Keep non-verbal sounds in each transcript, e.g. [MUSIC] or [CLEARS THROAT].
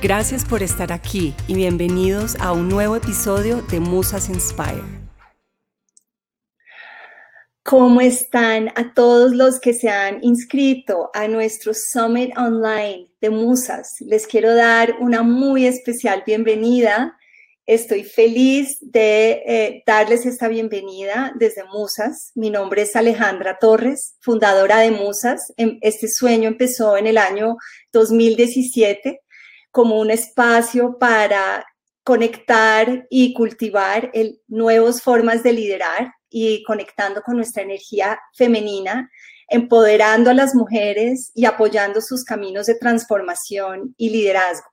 Gracias por estar aquí y bienvenidos a un nuevo episodio de Musas Inspire. ¿Cómo están a todos los que se han inscrito a nuestro Summit Online de Musas? Les quiero dar una muy especial bienvenida. Estoy feliz de eh, darles esta bienvenida desde Musas. Mi nombre es Alejandra Torres, fundadora de Musas. Em, este sueño empezó en el año 2017 como un espacio para conectar y cultivar nuevas formas de liderar y conectando con nuestra energía femenina, empoderando a las mujeres y apoyando sus caminos de transformación y liderazgo.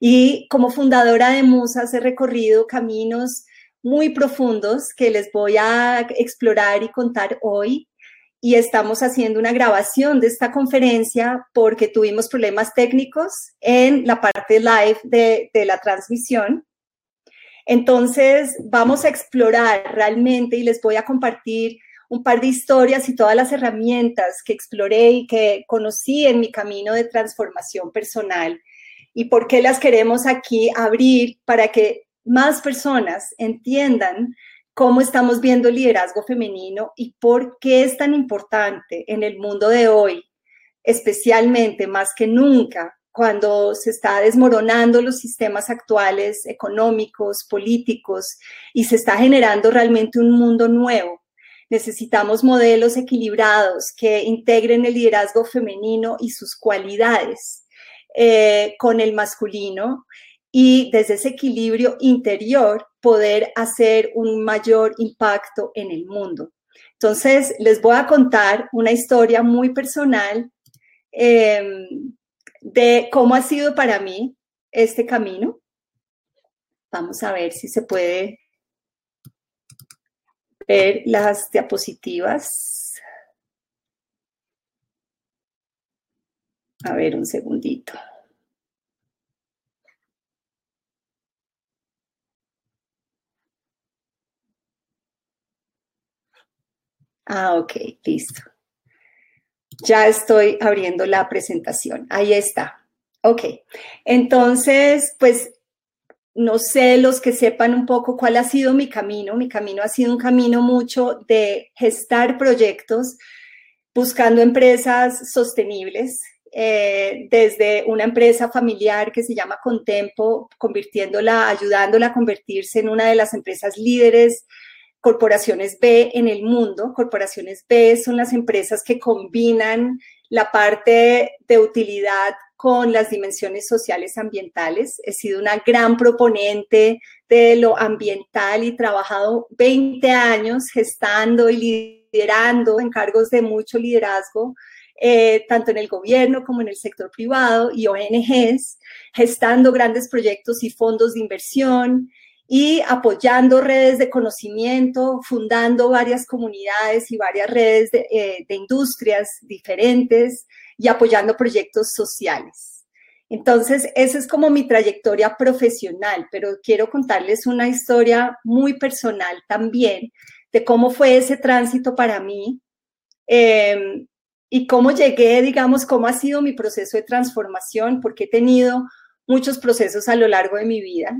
Y como fundadora de Musas he recorrido caminos muy profundos que les voy a explorar y contar hoy y estamos haciendo una grabación de esta conferencia porque tuvimos problemas técnicos en la parte live de, la transmisión. Entonces, vamos a explorar realmente y les voy a compartir un par de historias y todas las herramientas que exploré y que conocí en mi camino de transformación personal y por qué las queremos aquí abrir para que más personas entiendan cómo estamos viendo el liderazgo femenino y por qué es tan importante en el mundo de hoy, especialmente más que nunca, cuando se está desmoronando los sistemas actuales económicos, políticos y se está generando realmente un mundo nuevo. Necesitamos modelos equilibrados que integren el liderazgo femenino y sus cualidades eh, con el masculino y desde ese equilibrio interior poder hacer un mayor impacto en el mundo. Entonces, les voy a contar una historia muy personal em, de cómo ha sido para mí este camino. Vamos a ver si se puede ver las diapositivas. A ver, un segundito. Ah, ok, listo. Ya estoy abriendo la presentación. Ahí está. Ok, entonces, pues no sé los que sepan un poco cuál ha sido mi camino. Mi camino ha sido un camino mucho de gestar proyectos buscando empresas sostenibles, eh, desde una empresa familiar que se llama Contempo, convirtiéndola, ayudándola a convertirse en una de las empresas líderes corporaciones B en el mundo. Corporaciones B son las empresas que combinan la parte de utilidad con las dimensiones sociales ambientales. He sido una gran proponente de lo ambiental y trabajado 20 años gestando y liderando en cargos de mucho liderazgo, eh, tanto en el gobierno como en el sector privado y ONGs, gestando grandes proyectos y fondos de inversión, y apoyando redes de conocimiento, fundando varias comunidades y varias redes eh, de, industrias diferentes y apoyando proyectos sociales. Entonces, esa es como mi trayectoria profesional, pero quiero contarles una historia muy personal también de cómo fue ese tránsito para mí em, y cómo llegué, digamos, cómo ha sido mi proceso de transformación, porque he tenido muchos procesos a lo largo de mi vida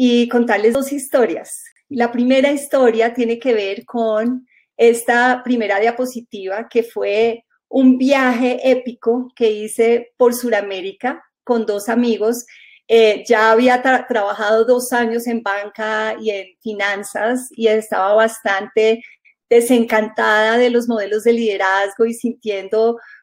y contarles dos historias. La primera historia tiene que ver con esta primera diapositiva que fue un viaje épico que hice por Sudamérica con dos amigos. Eh, ya había trabajado dos años en banca y en finanzas y estaba bastante desencantada de los modelos de liderazgo y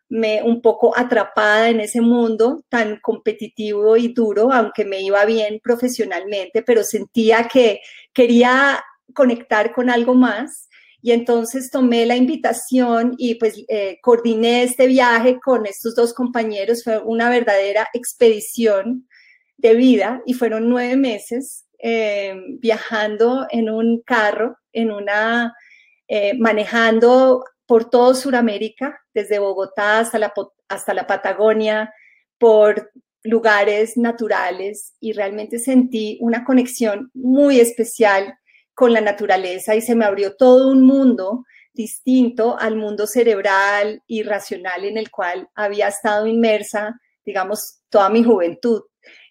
sintiéndome un poco atrapada en ese mundo tan competitivo y duro, aunque me iba bien profesionalmente, pero sentía que quería conectar con algo más y entonces tomé la invitación y pues eh, coordiné este viaje con estos dos compañeros. Fue una verdadera expedición de vida y fueron nueve meses eh, viajando en un carro, en una, eh, manejando por todo Sudamérica, desde Bogotá hasta la, Patagonia, por lugares naturales y realmente sentí una conexión muy especial con la naturaleza y se me abrió todo un mundo distinto al mundo cerebral y racional en el cual había estado inmersa, digamos, toda mi juventud.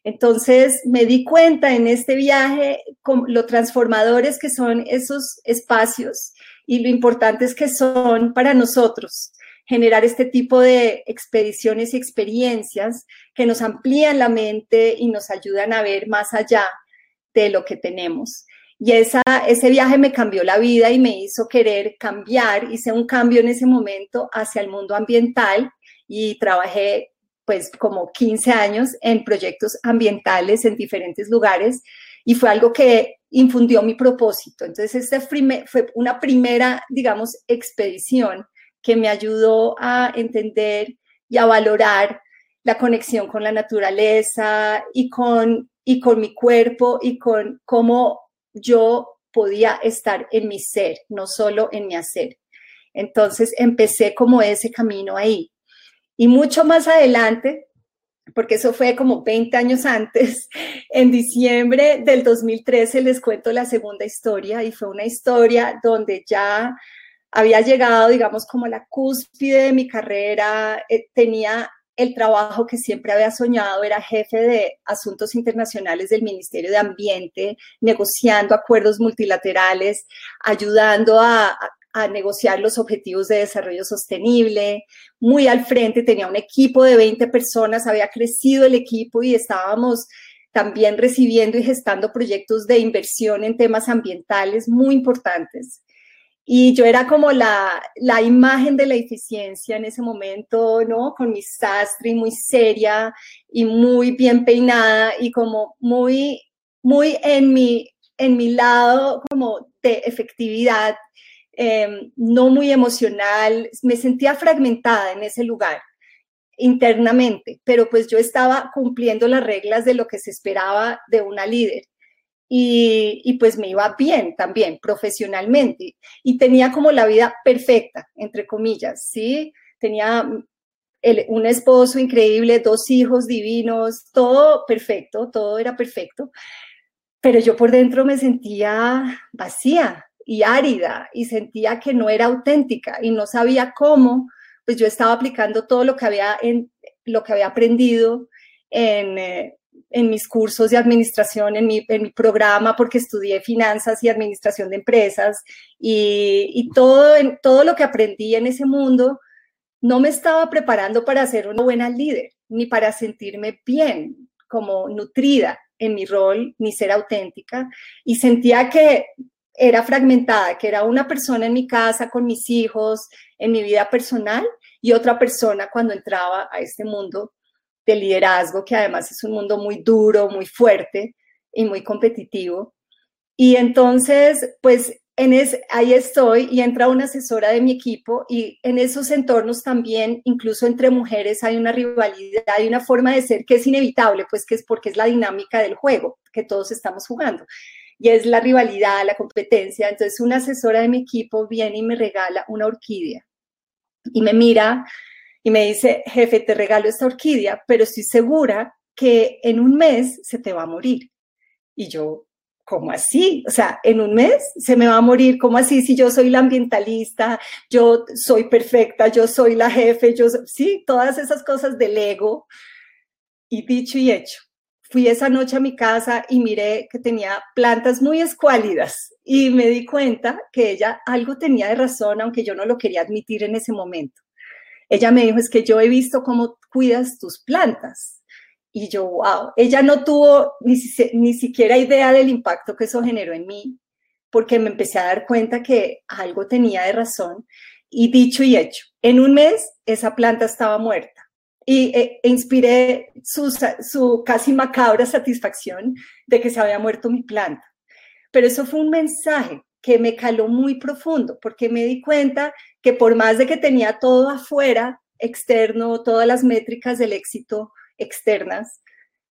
Entonces me di cuenta en este viaje con lo transformadores que son esos espacios y lo importantes que son para nosotros generar este tipo de expediciones y experiencias que nos amplían la mente y nos ayudan a ver más allá de lo que tenemos. Y esa, ese viaje me cambió la vida y me hizo querer cambiar. Hice un cambio en ese momento hacia el mundo ambiental y trabajé pues como 15 años en proyectos ambientales en diferentes lugares y fue algo que infundió mi propósito. Entonces, esta fue una primera, digamos, expedición que me ayudó a entender y a valorar la conexión con la naturaleza y con, y con mi cuerpo y con cómo yo podía estar en mi ser, no solo en mi hacer. Entonces empecé como ese camino ahí. Y mucho más adelante, porque eso fue como 20 años antes, [LAUGHS] en diciembre del 2013 les cuento la segunda historia y fue una historia donde ya había llegado, digamos, como la cúspide de mi carrera, eh, tenía el trabajo que siempre había soñado, era jefe de asuntos internacionales del Ministerio de Ambiente, negociando acuerdos multilaterales, ayudando a, negociar los objetivos de desarrollo sostenible. Muy al frente tenía un equipo de 20 personas, había crecido el equipo y estábamos también recibiendo y gestando proyectos de inversión en temas ambientales muy importantes. Y yo era como la, la, imagen de la eficiencia en ese momento, ¿no? Con mi sastre muy seria y muy bien peinada y como muy, muy en mi, en mi lado como de efectividad, em, no muy emocional. Me sentía fragmentada en ese lugar internamente, pero pues yo estaba cumpliendo las reglas de lo que se esperaba de una líder y, pues me iba bien también profesionalmente y tenía como la vida perfecta, entre comillas, ¿sí? Tenía un esposo increíble, dos hijos divinos, todo perfecto, todo era perfecto, pero yo por dentro me sentía vacía y árida y sentía que no era auténtica y no sabía cómo, pues yo estaba aplicando todo lo que había, lo que había aprendido en, eh, en mis cursos de administración, en mi, en mi, programa, porque estudié finanzas y administración de empresas y, y todo, todo lo que aprendí en ese mundo no me estaba preparando para ser una buena líder, ni para sentirme bien, como nutrida en mi rol, ni ser auténtica. Y sentía que era fragmentada, que era una persona en mi casa con mis hijos, en mi vida personal, y otra persona cuando entraba a este mundo de liderazgo, que además es un mundo muy duro, muy fuerte y muy competitivo. Y entonces, pues en es, ahí estoy y entra una asesora de mi equipo y en esos entornos también, incluso entre mujeres, hay una rivalidad, hay una forma de ser que es inevitable, pues que es porque es la dinámica del juego que todos estamos jugando. Y es la rivalidad, la competencia. Entonces una asesora de mi equipo viene y me regala una orquídea y me mira y me dice, jefe, te regalo esta orquídea, pero estoy segura que en un mes se te va a morir. Y yo, ¿cómo así? O sea, en un mes se me va a morir, ¿cómo así? Si yo soy la ambientalista, yo soy perfecta, yo soy la jefe, yo, sí, todas esas cosas del ego. Y dicho y hecho, fui esa noche a mi casa y miré que tenía plantas muy escuálidas y me di cuenta que ella algo tenía de razón, aunque yo no lo quería admitir en ese momento. Ella me dijo, es que yo he visto cómo cuidas tus plantas. Y yo, wow, ella no tuvo ni, ni siquiera idea del impacto que eso generó en mí, porque me empecé a dar cuenta que algo tenía de razón. Y dicho y hecho, en un mes esa planta estaba muerta y e, e inspiré su, su casi macabra satisfacción de que se había muerto mi planta. Pero eso fue un mensaje que me caló muy profundo, porque me di cuenta que por más de que tenía todo afuera, externo, todas las métricas del éxito externas,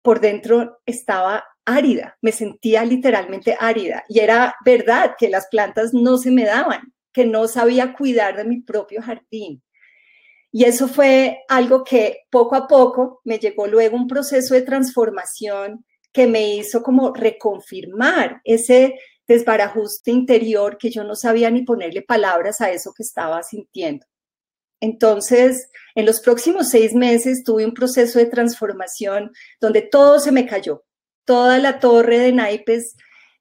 por dentro estaba árida, me sentía literalmente árida. Y era verdad que las plantas no se me daban, que no sabía cuidar de mi propio jardín. Y eso fue algo que poco a poco me llegó luego un proceso de transformación que me hizo como reconfirmar ese desbarajuste interior que yo no sabía ni ponerle palabras a eso que estaba sintiendo. Entonces, en los próximos seis meses tuve un proceso de transformación donde todo se me cayó. Toda la torre de naipes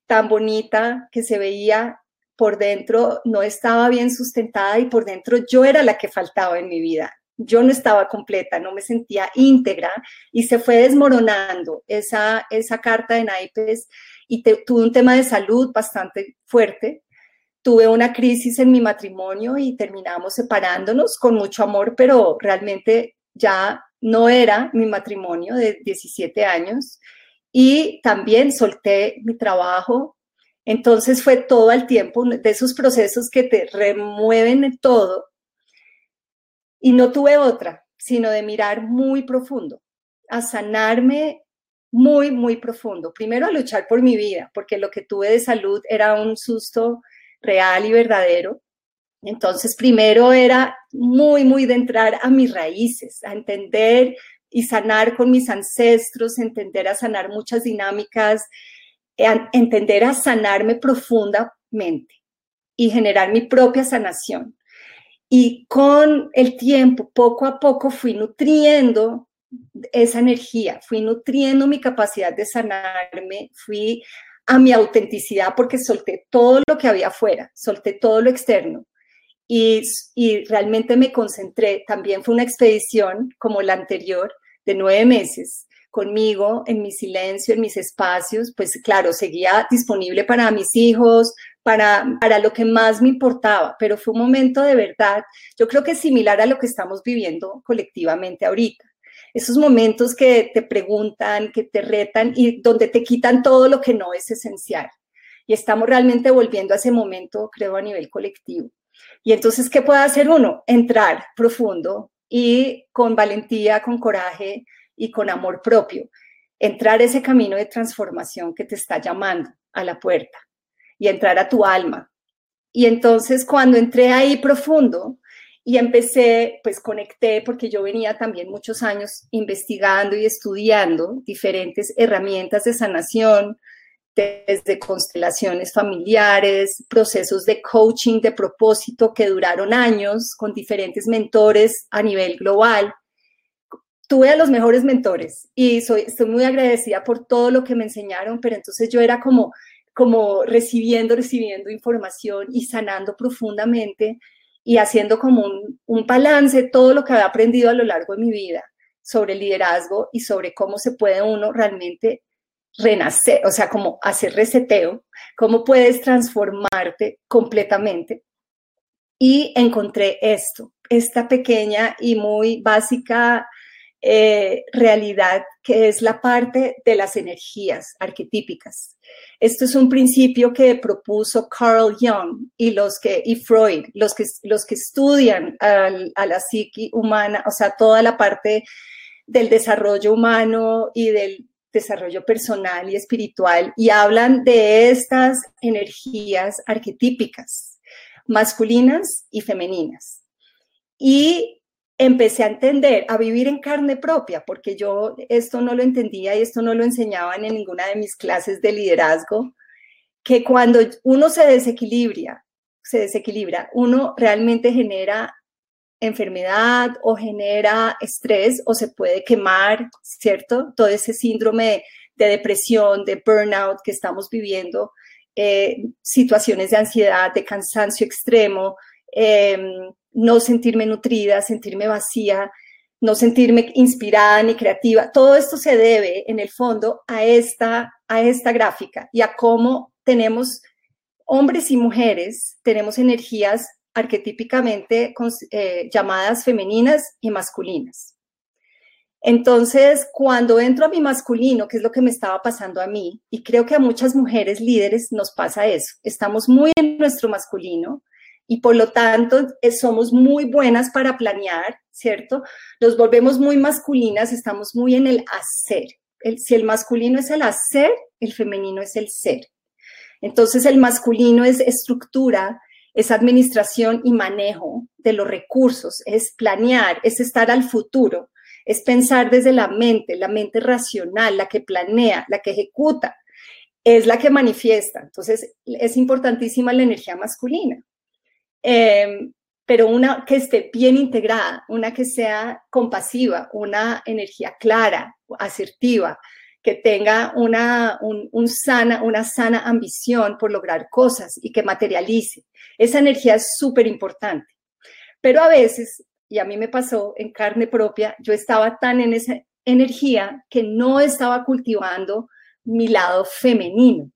tan bonita que se veía por dentro no estaba bien sustentada y por dentro yo era la que faltaba en mi vida. Yo no estaba completa, no me sentía íntegra y se fue desmoronando esa, esa carta de naipes y tuve un tema de salud bastante fuerte. Tuve una crisis en mi matrimonio y terminamos separándonos con mucho amor, pero realmente ya no era mi matrimonio de 17 años. Y también solté mi trabajo, entonces fue todo el tiempo de esos procesos que te remueven todo. Y no tuve otra, sino de mirar muy profundo, a sanarme muy, muy profundo. Primero a luchar por mi vida, porque lo que tuve de salud era un susto real y verdadero. Entonces, primero era muy, muy de entrar a mis raíces, a entender y sanar con mis ancestros, entender a sanar muchas dinámicas entender a sanarme profundamente y generar mi propia sanación. Y con el tiempo, poco a poco, fui nutriendo esa energía, fui nutriendo mi capacidad de sanarme, fui a mi autenticidad porque solté todo lo que había afuera, solté todo lo externo. Y, y realmente me concentré. También fue una expedición como la anterior de nueve meses, conmigo, en mi silencio, en mis espacios, pues claro, seguía disponible para mis hijos, para, para lo que más me importaba, pero fue un momento de verdad, yo creo que similar a lo que estamos viviendo colectivamente ahorita. Esos momentos que te preguntan, que te retan y donde te quitan todo lo que no es esencial. Y estamos realmente volviendo a ese momento, creo, a nivel colectivo. Y entonces, ¿qué puede hacer uno? Entrar profundo y con valentía, con coraje, y con amor propio, entrar ese camino de transformación que te está llamando a la puerta y entrar a tu alma. Y entonces cuando entré ahí profundo y empecé, pues conecté, porque yo venía también muchos años investigando y estudiando diferentes herramientas de sanación, desde constelaciones familiares, procesos de coaching de propósito que duraron años con diferentes mentores a nivel global tuve a los mejores mentores y soy, estoy muy agradecida por todo lo que me enseñaron, pero entonces yo era como, como recibiendo, recibiendo información y sanando profundamente y haciendo como un, un balance todo lo que había aprendido a lo largo de mi vida sobre liderazgo y sobre cómo se puede uno realmente renacer, o sea, como hacer reseteo, cómo puedes transformarte completamente. Y encontré esto, esta pequeña y muy básica eh, realidad que es la parte de las energías arquetípicas. Esto es un principio que propuso Carl Jung y, los que, y Freud, los que, los que estudian a la psique humana, o sea, toda la parte del desarrollo humano y del desarrollo personal y espiritual, y hablan de estas energías arquetípicas, masculinas y femeninas. Y empecé a entender, a vivir en carne propia, porque yo esto no lo entendía y esto no lo enseñaban en ninguna de mis clases de liderazgo. que cuando uno se desequilibra, se desequilibra, uno realmente genera enfermedad o genera estrés o se puede quemar, ¿cierto? Todo ese síndrome de, depresión, de burnout que estamos viviendo, eh, situaciones de ansiedad, de cansancio extremo, em, no sentirme nutrida, sentirme vacía, no sentirme inspirada ni creativa. Todo esto se debe, en el fondo, a esta, a esta gráfica y a cómo tenemos hombres y mujeres, tenemos energías arquetípicamente eh, llamadas femeninas y masculinas. Entonces, cuando entro a mi masculino, que es lo que me estaba pasando a mí, y creo que a muchas mujeres líderes nos pasa eso, estamos muy en nuestro masculino y por lo tanto eh, somos muy buenas para planear, ¿cierto? Nos volvemos muy masculinas, estamos muy en el hacer. si el masculino es el hacer, el femenino es el ser. Entonces, el masculino es estructura, es administración y manejo de los recursos, es planear, es estar al futuro, es pensar desde la mente, la mente racional, la que planea, la que ejecuta, es la que manifiesta. Entonces, es importantísima la energía masculina, em, pero una que esté bien integrada, una que sea compasiva, una energía clara, asertiva, que tenga una, sana, una sana ambición por lograr cosas y que materialice. Esa energía es súper importante. Pero a veces, y a mí me pasó en carne propia, yo estaba tan en esa energía que no estaba cultivando mi lado femenino,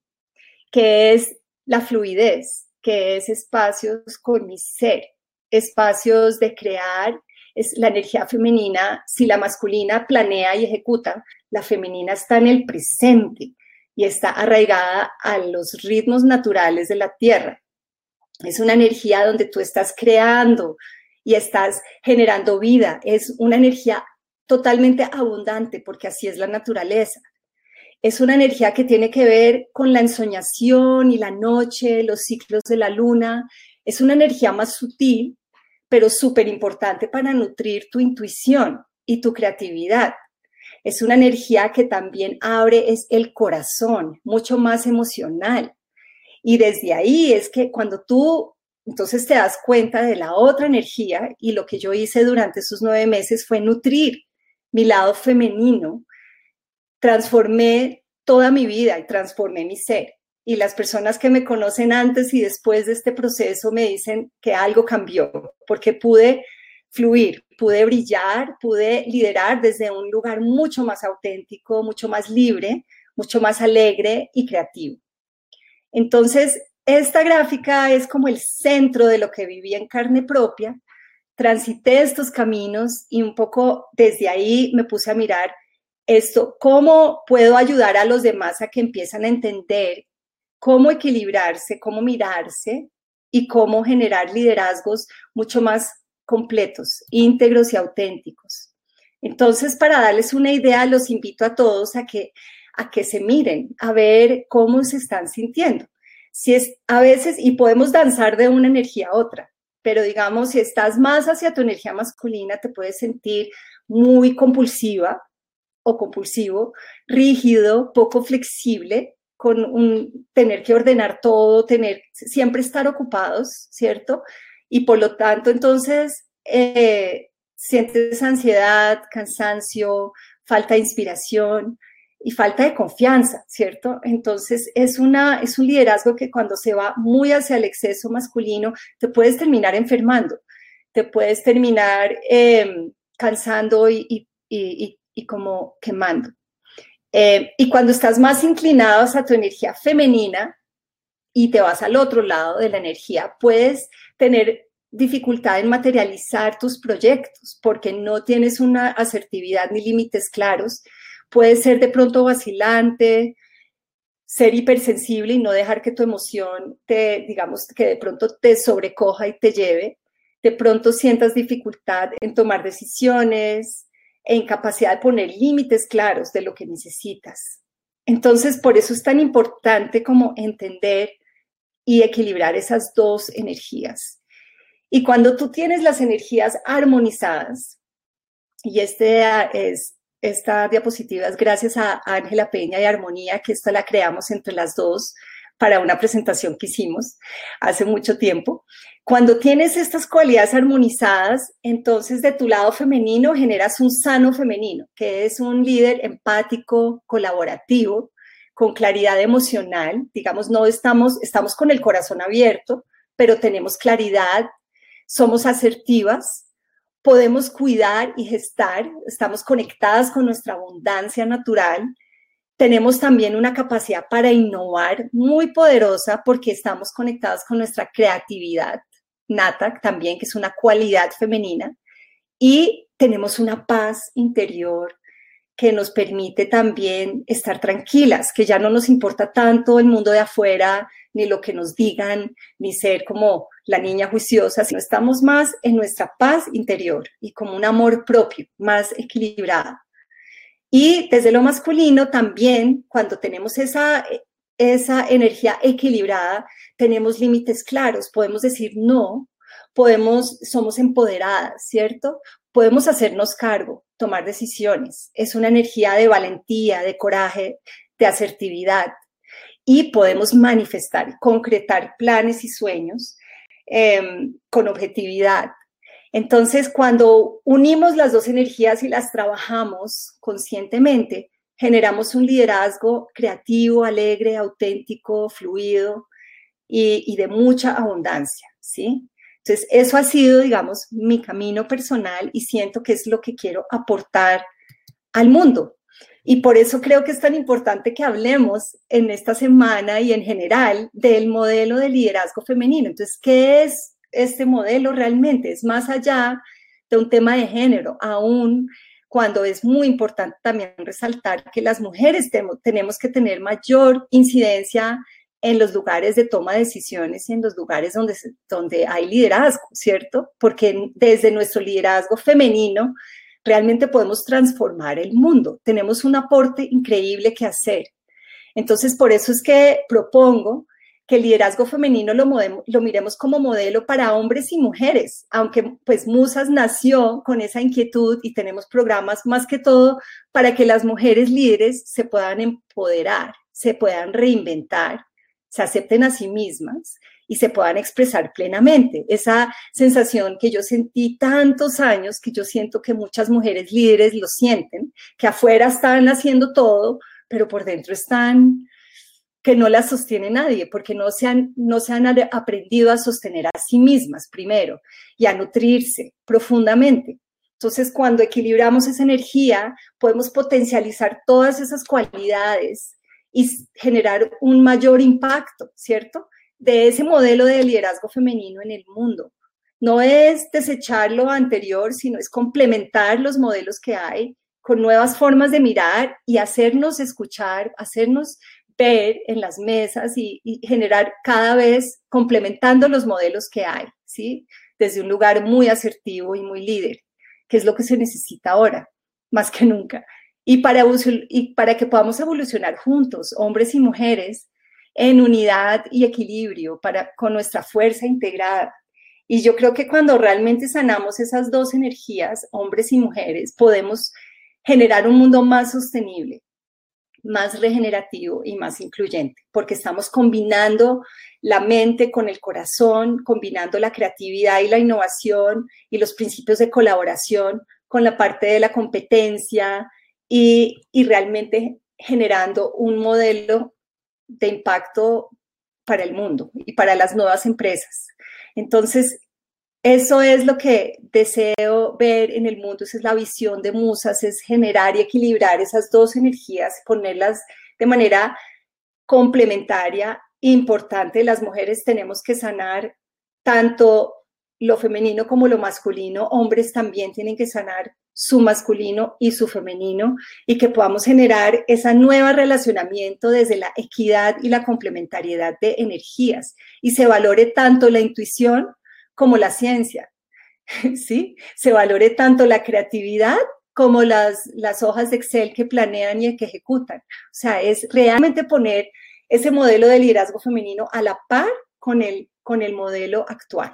que es la fluidez, que es espacios con mi ser, espacios de crear, es la energía femenina, si la masculina planea y ejecuta, la femenina está en el presente y está arraigada a los ritmos naturales de la tierra. Es una energía donde tú estás creando y estás generando vida. Es una energía totalmente abundante porque así es la naturaleza. Es una energía que tiene que ver con la ensoñación y la noche, los ciclos de la luna. Es una energía más sutil, pero súper importante para nutrir tu intuición y tu creatividad es una energía que también abre es el corazón, mucho más emocional. Y desde ahí es que cuando tú entonces te das cuenta de la otra energía y lo que yo hice durante esos nueve meses fue nutrir mi lado femenino, transformé toda mi vida y transformé mi ser. Y las personas que me conocen antes y después de este proceso me dicen que algo cambió, porque pude fluir, pude brillar, pude liderar desde un lugar mucho más auténtico, mucho más libre, mucho más alegre y creativo. Entonces, esta gráfica es como el centro de lo que viví en carne propia. Transité estos caminos y un poco desde ahí me puse a mirar esto, cómo puedo ayudar a los demás a que empiezan a entender cómo equilibrarse, cómo mirarse y cómo generar liderazgos mucho más completos, íntegros y auténticos. Entonces, para darles una idea, los invito a todos a que, a que se miren, a ver cómo se están sintiendo. Si es a veces, y podemos danzar de una energía a otra, pero digamos, si estás más hacia tu energía masculina, te puedes sentir muy compulsiva o compulsivo, rígido, poco flexible, con un, tener que ordenar todo, tener siempre estar ocupados, ¿cierto? y por lo tanto entonces eh, sientes ansiedad, cansancio, falta de inspiración y falta de confianza, ¿cierto? Entonces es, una, es un liderazgo que cuando se va muy hacia el exceso masculino, te puedes terminar enfermando, te puedes terminar em, cansando y, como quemando. Eh, y cuando estás más inclinado hacia tu energía femenina y te vas al otro lado de la energía, puedes tener dificultad en materializar tus proyectos porque no tienes una asertividad ni límites claros. Puedes ser de pronto vacilante, ser hipersensible y no dejar que tu emoción te, digamos, que de pronto te sobrecoja y te lleve. De pronto sientas dificultad en tomar decisiones e incapacidad de poner límites claros de lo que necesitas. Entonces, por eso es tan importante como entender y equilibrar esas dos energías. Y cuando tú tienes las energías armonizadas, y este es, esta diapositiva es gracias a Ángela Peña y Armonía, que esta la creamos entre las dos para una presentación que hicimos hace mucho tiempo. Cuando tienes estas cualidades armonizadas, entonces de tu lado femenino generas un sano femenino, que es un líder empático, colaborativo, con claridad emocional. Digamos, no estamos, estamos con el corazón abierto, pero tenemos claridad, somos asertivas, podemos cuidar y gestar, estamos conectadas con nuestra abundancia natural. Tenemos también una capacidad para innovar muy poderosa porque estamos conectadas con nuestra creatividad nata también, que es una cualidad femenina. Y tenemos una paz interior que nos permite también estar tranquilas, que ya no nos importa tanto el mundo de afuera, ni lo que nos digan, ni ser como la niña juiciosa, sino estamos más en nuestra paz interior y como un amor propio, más equilibrado. Y desde lo masculino también, cuando tenemos esa, esa energía equilibrada, tenemos límites claros, podemos decir no, podemos, somos empoderadas, ¿cierto? Podemos hacernos cargo, tomar decisiones. Es una energía de valentía, de coraje, de asertividad. Y podemos manifestar, concretar planes y sueños em, con objetividad. Entonces, cuando unimos las dos energías y las trabajamos conscientemente, generamos un liderazgo creativo, alegre, auténtico, fluido y, de mucha abundancia, ¿sí? Entonces, eso ha sido, digamos, mi camino personal y siento que es lo que quiero aportar al mundo. Y por eso creo que es tan importante que hablemos en esta semana y en general del modelo de liderazgo femenino. Entonces, ¿qué es este modelo realmente? Es más allá de un tema de género, aún cuando es muy importante también resaltar que las mujeres tenemos que tener mayor incidencia en los lugares de toma de decisiones y en los lugares donde, donde hay liderazgo, ¿cierto? Porque desde nuestro liderazgo femenino realmente podemos transformar el mundo. Tenemos un aporte increíble que hacer. Entonces, por eso es que propongo que el liderazgo femenino lo, lo miremos como modelo para hombres y mujeres, aunque pues Musas nació con esa inquietud y tenemos programas más que todo para que las mujeres líderes se puedan empoderar, se puedan reinventar se acepten a sí mismas y se puedan expresar plenamente. Esa sensación que yo sentí tantos años, que yo siento que muchas mujeres líderes lo sienten, que afuera están haciendo todo, pero por dentro están que no las sostiene nadie, porque no se, han, no se han aprendido a sostener a sí mismas primero y a nutrirse profundamente. Entonces, cuando equilibramos esa energía, podemos potencializar todas esas cualidades y generar un mayor impacto, ¿cierto? De ese modelo de liderazgo femenino en el mundo. No es desechar lo anterior, sino es complementar los modelos que hay con nuevas formas de mirar y hacernos escuchar, hacernos ver en las mesas y, generar cada vez complementando los modelos que hay, ¿sí? Desde un lugar muy asertivo y muy líder, que es lo que se necesita ahora, más que nunca y para, y para que podamos evolucionar juntos, hombres y mujeres, en unidad y equilibrio, para, con nuestra fuerza integrada. Y yo creo que cuando realmente sanamos esas dos energías, hombres y mujeres, podemos generar un mundo más sostenible, más regenerativo y más incluyente, porque estamos combinando la mente con el corazón, combinando la creatividad y la innovación y los principios de colaboración con la parte de la competencia, y, realmente generando un modelo de impacto para el mundo y para las nuevas empresas. Entonces, eso es lo que deseo ver en el mundo, esa es la visión de Musas, es generar y equilibrar esas dos energías, ponerlas de manera complementaria, importante. Las mujeres tenemos que sanar tanto lo femenino como lo masculino, hombres también tienen que sanar su masculino y su femenino y que podamos generar ese nuevo relacionamiento desde la equidad y la complementariedad de energías y se valore tanto la intuición como la ciencia, [LAUGHS] ¿sí? Se valore tanto la creatividad como las, las hojas de Excel que planean y que ejecutan. O sea, es realmente poner ese modelo de liderazgo femenino a la par con el, con el modelo actual.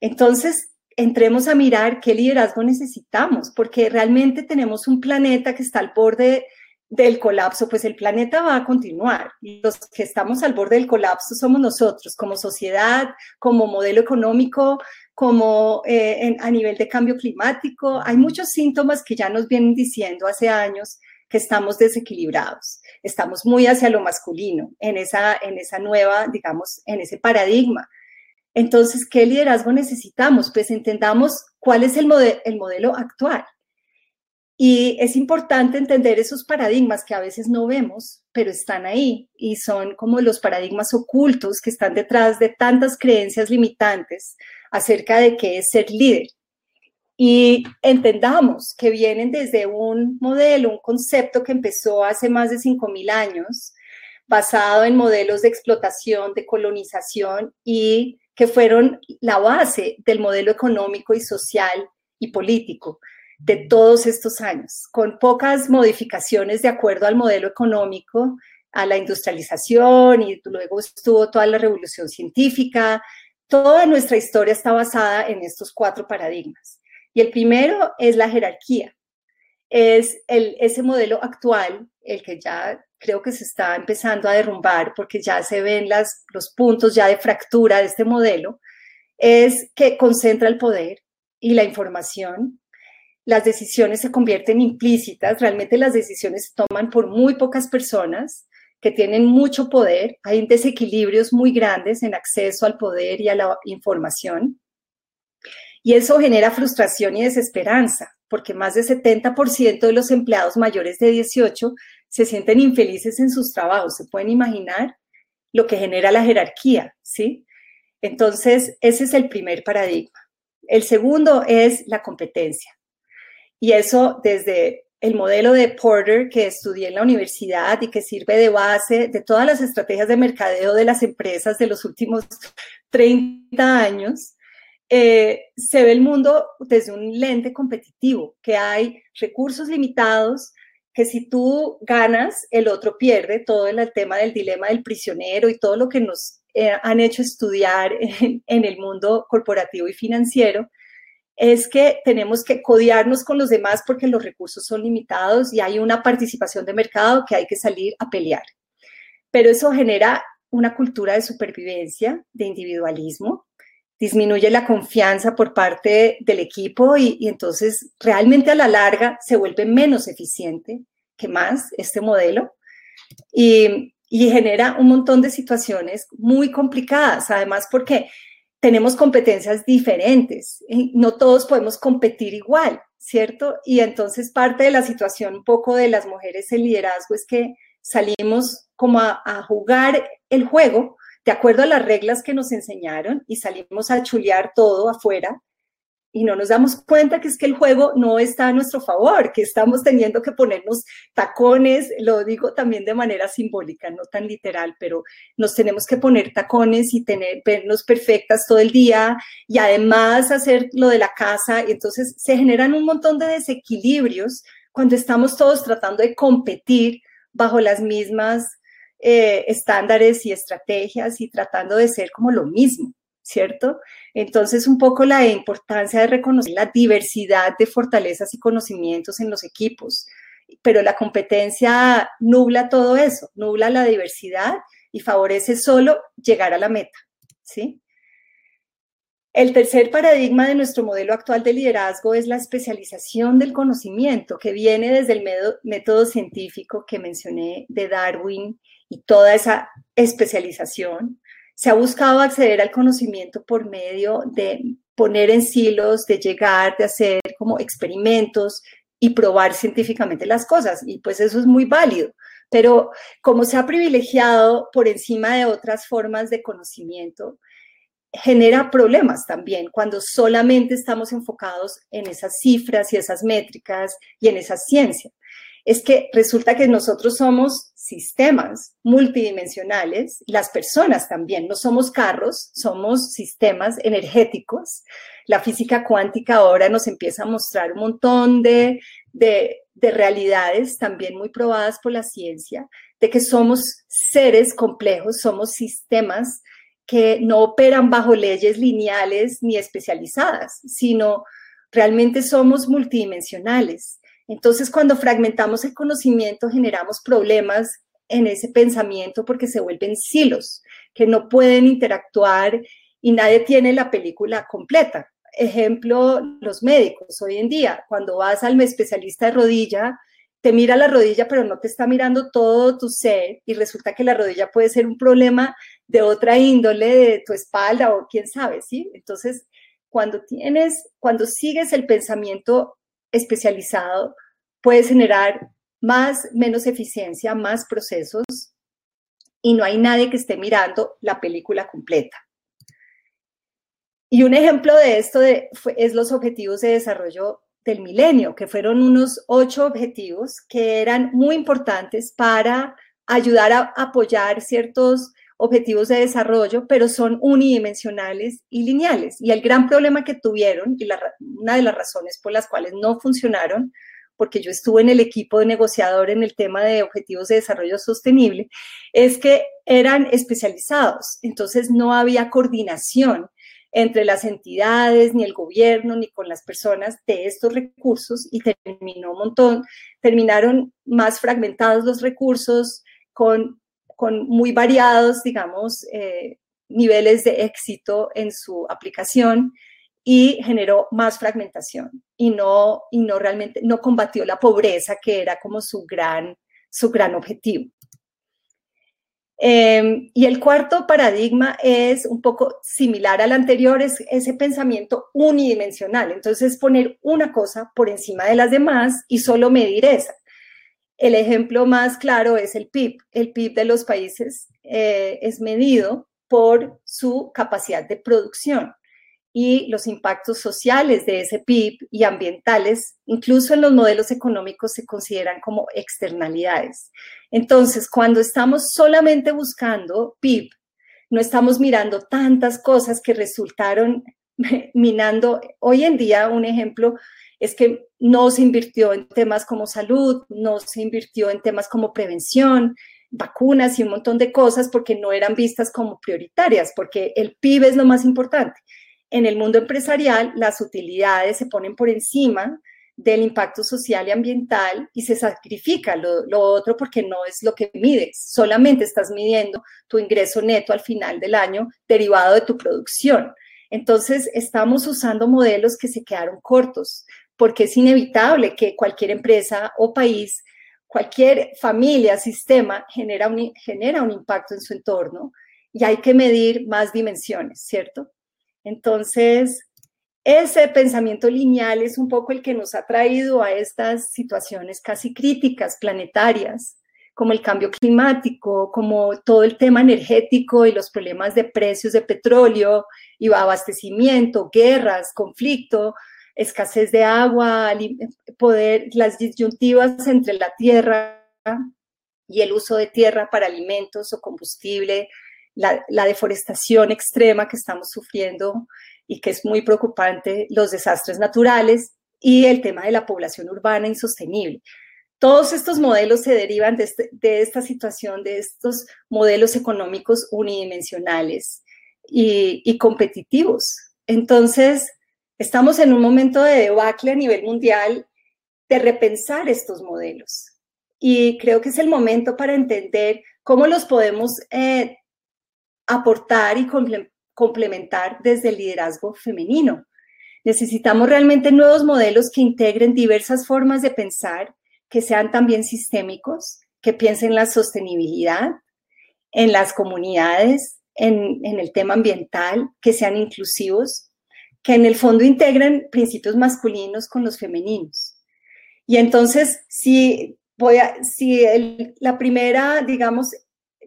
Entonces, entremos a mirar qué liderazgo necesitamos, porque realmente tenemos un planeta que está al borde del colapso, pues el planeta va a continuar. Los que estamos al borde del colapso somos nosotros, como sociedad, como modelo económico, como eh, a nivel de cambio climático. Hay muchos síntomas que ya nos vienen diciendo hace años que estamos desequilibrados, estamos muy hacia lo masculino, en esa, en esa nueva, digamos, en ese paradigma. Entonces, ¿qué liderazgo necesitamos? Pues entendamos cuál es el, el modelo actual y es importante entender esos paradigmas que a veces no vemos, pero están ahí y son como los paradigmas ocultos que están detrás de tantas creencias limitantes acerca de qué es ser líder. Y entendamos que vienen desde un modelo, un concepto que empezó hace más de 5.000 años, basado en modelos de explotación, de colonización y que fueron la base del modelo económico y social y político de todos estos años, con pocas modificaciones de acuerdo al modelo económico, a la industrialización y luego estuvo toda la revolución científica. Toda nuestra historia está basada en estos cuatro paradigmas. Y el primero es la jerarquía. Es el, ese modelo actual, el que ya creo que se está empezando a derrumbar porque ya se ven las, los puntos ya de fractura de este modelo, es que concentra el poder y la información las decisiones se convierten implícitas, realmente las decisiones se toman por muy pocas personas que tienen mucho poder, hay desequilibrios muy grandes en acceso al poder y a la información. Y eso genera frustración y desesperanza, porque más del 70% de los empleados mayores de 18 se sienten infelices en sus trabajos. ¿Se pueden imaginar lo que genera la jerarquía? ¿sí? Entonces, ese es el primer paradigma. El segundo es la competencia. Y eso desde el modelo de Porter que estudié en la universidad y que sirve de base de todas las estrategias de mercadeo de las empresas de los últimos 30 años, eh, se ve el mundo desde un lente competitivo, que hay recursos limitados, que si tú ganas, el otro pierde, todo el tema del dilema del prisionero y todo lo que nos eh, han hecho estudiar en el mundo corporativo y financiero es que tenemos que codiarnos con los demás porque los recursos son limitados y hay una participación de mercado que hay que salir a pelear. Pero eso genera una cultura de supervivencia, de individualismo, disminuye la confianza por parte del equipo y, entonces realmente a la larga se vuelve menos eficiente que más este modelo y, y genera un montón de situaciones muy complicadas, además porque tenemos competencias diferentes, no todos podemos competir igual, ¿cierto? Y entonces parte de la situación un poco de las mujeres en liderazgo es que salimos como a, a jugar el juego de acuerdo a las reglas que nos enseñaron y salimos a chulear todo afuera y no nos damos cuenta que es que el juego no está a nuestro favor, que estamos teniendo que ponernos tacones, lo digo también de manera simbólica, no tan literal, pero nos tenemos que poner tacones y tener, vernos perfectas todo el día y además hacer lo de la casa. Entonces se generan un montón de desequilibrios cuando estamos todos tratando de competir bajo las mismas eh, estándares y estrategias y tratando de ser como lo mismo. ¿Cierto? Entonces, un poco la importancia de reconocer la diversidad de fortalezas y conocimientos en los equipos, pero la competencia nubla todo eso, nubla la diversidad y favorece solo llegar a la meta, ¿sí? El tercer paradigma de nuestro modelo actual de liderazgo es la especialización del conocimiento, que viene desde el método científico que mencioné de Darwin y toda esa especialización se ha buscado acceder al conocimiento por medio de poner en silos, de llegar, de hacer como experimentos y probar científicamente las cosas. Y pues eso es muy válido. Pero como se ha privilegiado por encima de otras formas de conocimiento, genera problemas también cuando solamente estamos enfocados en esas cifras y esas métricas y en esa ciencia. Es que resulta que nosotros somos sistemas multidimensionales, las personas también, no somos carros, somos sistemas energéticos. La física cuántica ahora nos empieza a mostrar un montón de, de, de realidades también muy probadas por la ciencia, de que somos seres complejos, somos sistemas que no operan bajo leyes lineales ni especializadas, sino realmente somos multidimensionales Entonces, cuando fragmentamos el conocimiento, generamos problemas en ese pensamiento porque se vuelven silos, que no pueden interactuar y nadie tiene la película completa. Ejemplo, los médicos hoy en día, cuando vas al especialista de rodilla, te mira la rodilla, pero no te está mirando todo tu ser y resulta que la rodilla puede ser un problema de otra índole, de tu espalda o quién sabe, ¿sí? Entonces, cuando tienes, cuando sigues el pensamiento especializado, puedes generar más, menos eficiencia, más procesos y no hay nadie que esté mirando la película completa. Y un ejemplo de esto es los objetivos de desarrollo del milenio, que fueron unos ocho objetivos que eran muy importantes para ayudar a apoyar ciertos objetivos de desarrollo, pero son unidimensionales y lineales. Y el gran problema que tuvieron, y una de las razones por las cuales no funcionaron, porque yo estuve en el equipo de negociador en el tema de objetivos de desarrollo sostenible, es que eran especializados, entonces no había coordinación entre las entidades, ni el gobierno, ni con las personas de estos recursos y terminó un montón, terminaron más fragmentados los recursos con, con muy variados, digamos, eh, niveles de éxito en su aplicación y generó más fragmentación y no, y no realmente, no combatió la pobreza que era como su gran, su gran objetivo. Em, y el cuarto paradigma es un poco similar al anterior, es ese pensamiento unidimensional. Entonces, poner una cosa por encima de las demás y solo medir esa. El ejemplo más claro es el PIB. El PIB de los países eh, es medido por su capacidad de producción y los impactos sociales de ese PIB y ambientales, incluso en los modelos económicos, se consideran como externalidades. Entonces, cuando estamos solamente buscando PIB, no estamos mirando tantas cosas que resultaron [LAUGHS] minando. Hoy en día, un ejemplo es que no se invirtió en temas como salud, no se invirtió en temas como prevención, vacunas y un montón de cosas porque no eran vistas como prioritarias, porque el PIB es lo más importante. En el mundo empresarial las utilidades se ponen por encima del impacto social y ambiental y se sacrifica. Lo, otro porque no es lo que mides, solamente estás midiendo tu ingreso neto al final del año derivado de tu producción. Entonces, estamos usando modelos que se quedaron cortos porque es inevitable que cualquier empresa o país, cualquier familia, sistema genera un, genera un impacto en su entorno y hay que medir más dimensiones, ¿cierto? Entonces, ese pensamiento lineal es un poco el que nos ha traído a estas situaciones casi críticas planetarias, como el cambio climático, como todo el tema energético y los problemas de precios de petróleo y abastecimiento, guerras, conflicto, escasez de agua, poder, las disyuntivas entre la tierra y el uso de tierra para alimentos o combustible, la, deforestación extrema que estamos sufriendo y que es muy preocupante, los desastres naturales y el tema de la población urbana insostenible. Todos estos modelos se derivan de, este, esta situación, de estos modelos económicos unidimensionales y, y, competitivos. Entonces, estamos en un momento de debacle a nivel mundial de repensar estos modelos. Y creo que es el momento para entender cómo los podemos eh, aportar y complementar desde el liderazgo femenino. Necesitamos realmente nuevos modelos que integren diversas formas de pensar, que sean también sistémicos, que piensen en la sostenibilidad, en las comunidades, en, en, el tema ambiental, que sean inclusivos, que en el fondo integren principios masculinos con los femeninos. Y entonces, si, voy si el, la primera, digamos,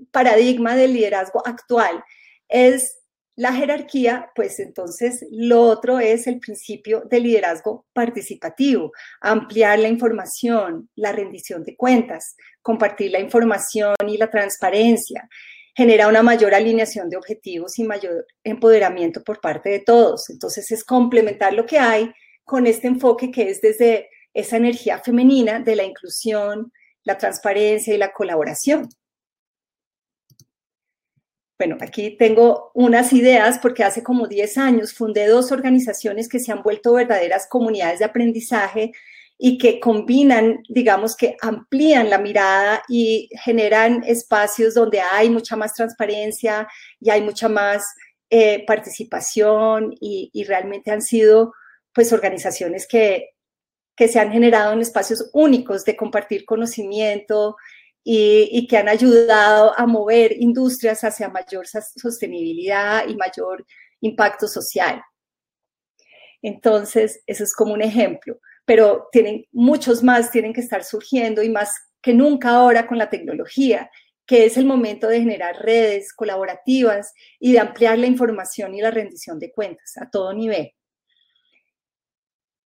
paradigma del liderazgo actual es la jerarquía, pues entonces lo otro es el principio del liderazgo participativo, ampliar la información, la rendición de cuentas, compartir la información y la transparencia, genera una mayor alineación de objetivos y mayor empoderamiento por parte de todos. Entonces es complementar lo que hay con este enfoque que es desde esa energía femenina de la inclusión, la transparencia y la colaboración. Bueno, aquí tengo unas ideas porque hace como 10 años fundé dos organizaciones que se han vuelto verdaderas comunidades de aprendizaje y que combinan, digamos que amplían la mirada y generan espacios donde hay mucha más transparencia y hay mucha más eh, participación y, realmente han sido pues organizaciones que, que se han generado en espacios únicos de compartir conocimiento, y, que han ayudado a mover industrias hacia mayor sostenibilidad y mayor impacto social. Entonces, eso es como un ejemplo, pero tienen muchos más, tienen que estar surgiendo y más que nunca ahora con la tecnología, que es el momento de generar redes colaborativas y de ampliar la información y la rendición de cuentas a todo nivel.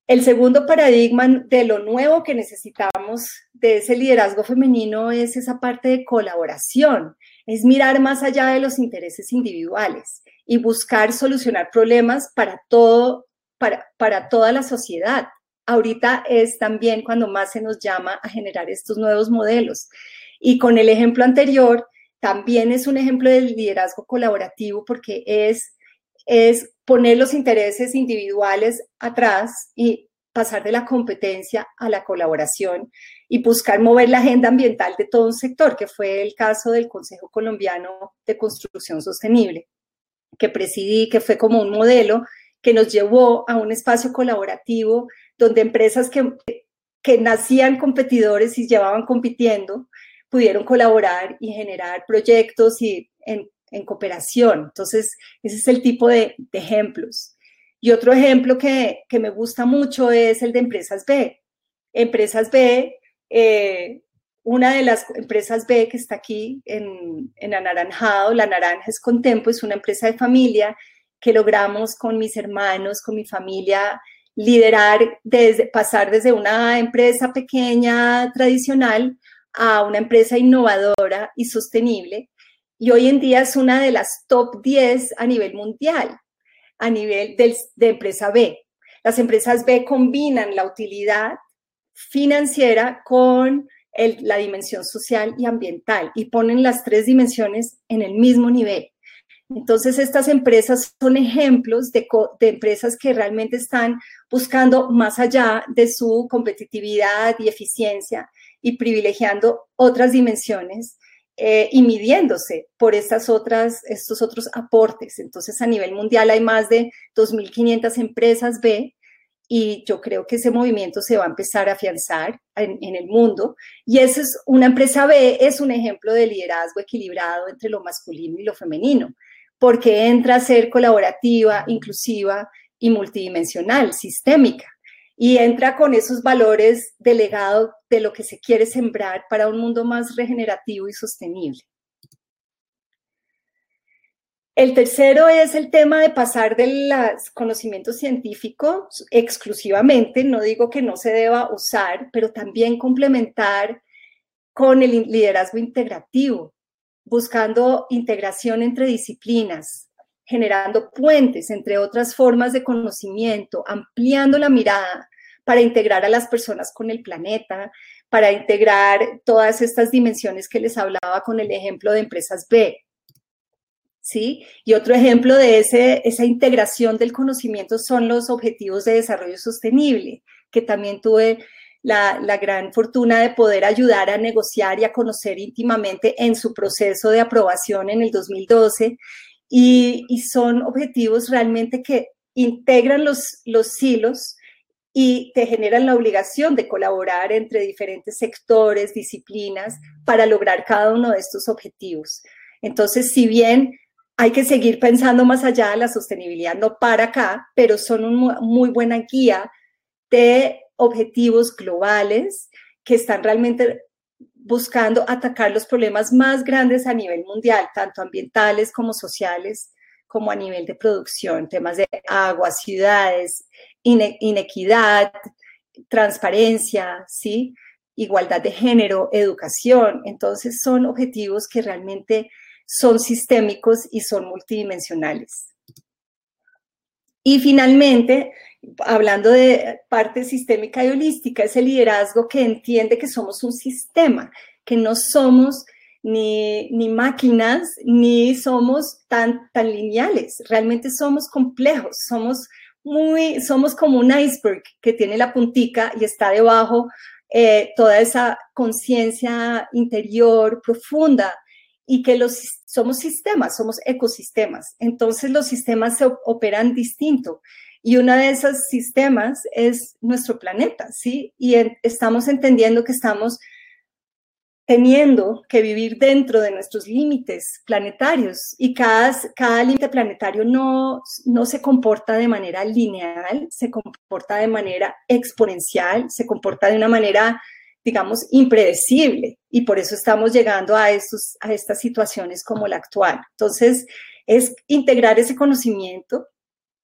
El segundo paradigma de lo nuevo que necesitamos de ese liderazgo femenino es esa parte de colaboración, es mirar más allá de los intereses individuales y buscar solucionar problemas para todo, para, para toda la sociedad. Ahorita es también cuando más se nos llama a generar estos nuevos modelos. Y con el ejemplo anterior, también es un ejemplo del liderazgo colaborativo porque es es poner los intereses individuales atrás y pasar de la competencia a la colaboración y buscar mover la agenda ambiental de todo un sector, que fue el caso del Consejo Colombiano de Construcción Sostenible, que presidí, que fue como un modelo que nos llevó a un espacio colaborativo donde empresas que, que nacían competidores y llevaban compitiendo pudieron colaborar y generar proyectos y en en cooperación. Entonces, ese es el tipo de, ejemplos. Y otro ejemplo que, me gusta mucho es el de Empresas B. Empresas B, eh, una de las empresas B que está aquí en, en Anaranjado, La Naranja es Contempo, es una empresa de familia que logramos con mis hermanos, con mi familia, liderar, desde, pasar desde una empresa pequeña, tradicional, a una empresa innovadora y sostenible y hoy en día es una de las top 10 a nivel mundial, a nivel de empresa B. Las empresas B combinan la utilidad financiera con la dimensión social y ambiental y ponen las tres dimensiones en el mismo nivel. Entonces, estas empresas son ejemplos de, empresas que realmente están buscando más allá de su competitividad y eficiencia y privilegiando otras dimensiones eh, y midiéndose por estas otras, estos otros aportes. Entonces, a nivel mundial hay más de 2.500 empresas B y yo creo que ese movimiento se va a empezar a afianzar en, en, el mundo. Y esa es una empresa B, es un ejemplo de liderazgo equilibrado entre lo masculino y lo femenino, porque entra a ser colaborativa, inclusiva y multidimensional, sistémica y entra con esos valores delegados de lo que se quiere sembrar para un mundo más regenerativo y sostenible. El tercero es el tema de pasar de los conocimientos científicos exclusivamente, no digo que no se deba usar, pero también complementar con el liderazgo integrativo, buscando integración entre disciplinas, generando puentes entre otras formas de conocimiento, ampliando la mirada para integrar a las personas con el planeta, para integrar todas estas dimensiones que les hablaba con el ejemplo de empresas B. ¿Sí? Y otro ejemplo de ese, esa integración del conocimiento son los objetivos de desarrollo sostenible, que también tuve la, gran fortuna de poder ayudar a negociar y a conocer íntimamente en su proceso de aprobación en el 2012 y, son objetivos realmente que integran los, los hilos y te generan la obligación de colaborar entre diferentes sectores, disciplinas, para lograr cada uno de estos objetivos. Entonces, si bien hay que seguir pensando más allá, de la sostenibilidad no para acá, pero son una muy buena guía de objetivos globales que están realmente buscando atacar los problemas más grandes a nivel mundial, tanto ambientales como sociales, como a nivel de producción, temas de agua, ciudades, inequidad, transparencia, ¿sí? igualdad de género, educación. Entonces son objetivos que realmente son sistémicos y son multidimensionales. Y finalmente, hablando de parte sistémica y holística, es el liderazgo que entiende que somos un sistema, que no somos ni, máquinas, ni somos tan, tan lineales, realmente somos complejos, somos muy, somos como un iceberg que tiene la puntica y está debajo eh, toda esa conciencia interior profunda y que los, somos sistemas, somos ecosistemas. Entonces los sistemas se operan distinto. Y uno de esos sistemas es nuestro planeta, ¿sí? Y estamos entendiendo que estamos teniendo que vivir dentro de nuestros límites planetarios y cada, cada límite planetario no, no se comporta de manera lineal, se comporta de manera exponencial, se comporta de una manera, digamos, impredecible y por eso estamos llegando a, estos, a estas situaciones como la actual. Entonces, es integrar ese conocimiento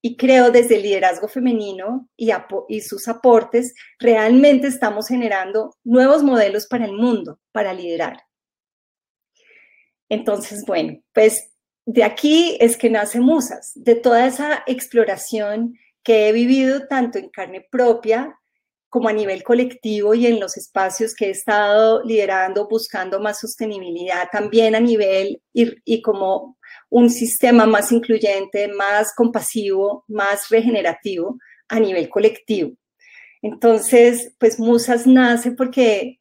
y creo desde el liderazgo femenino y, y, sus aportes, realmente estamos generando nuevos modelos para el mundo, para liderar. Entonces, bueno, pues de aquí es que nace Musas, de toda esa exploración que he vivido tanto en carne propia como a nivel colectivo y en los espacios que he estado liderando, buscando más sostenibilidad, también a nivel y, como un sistema más incluyente, más compasivo, más regenerativo a nivel colectivo. Entonces, pues Musas nace porque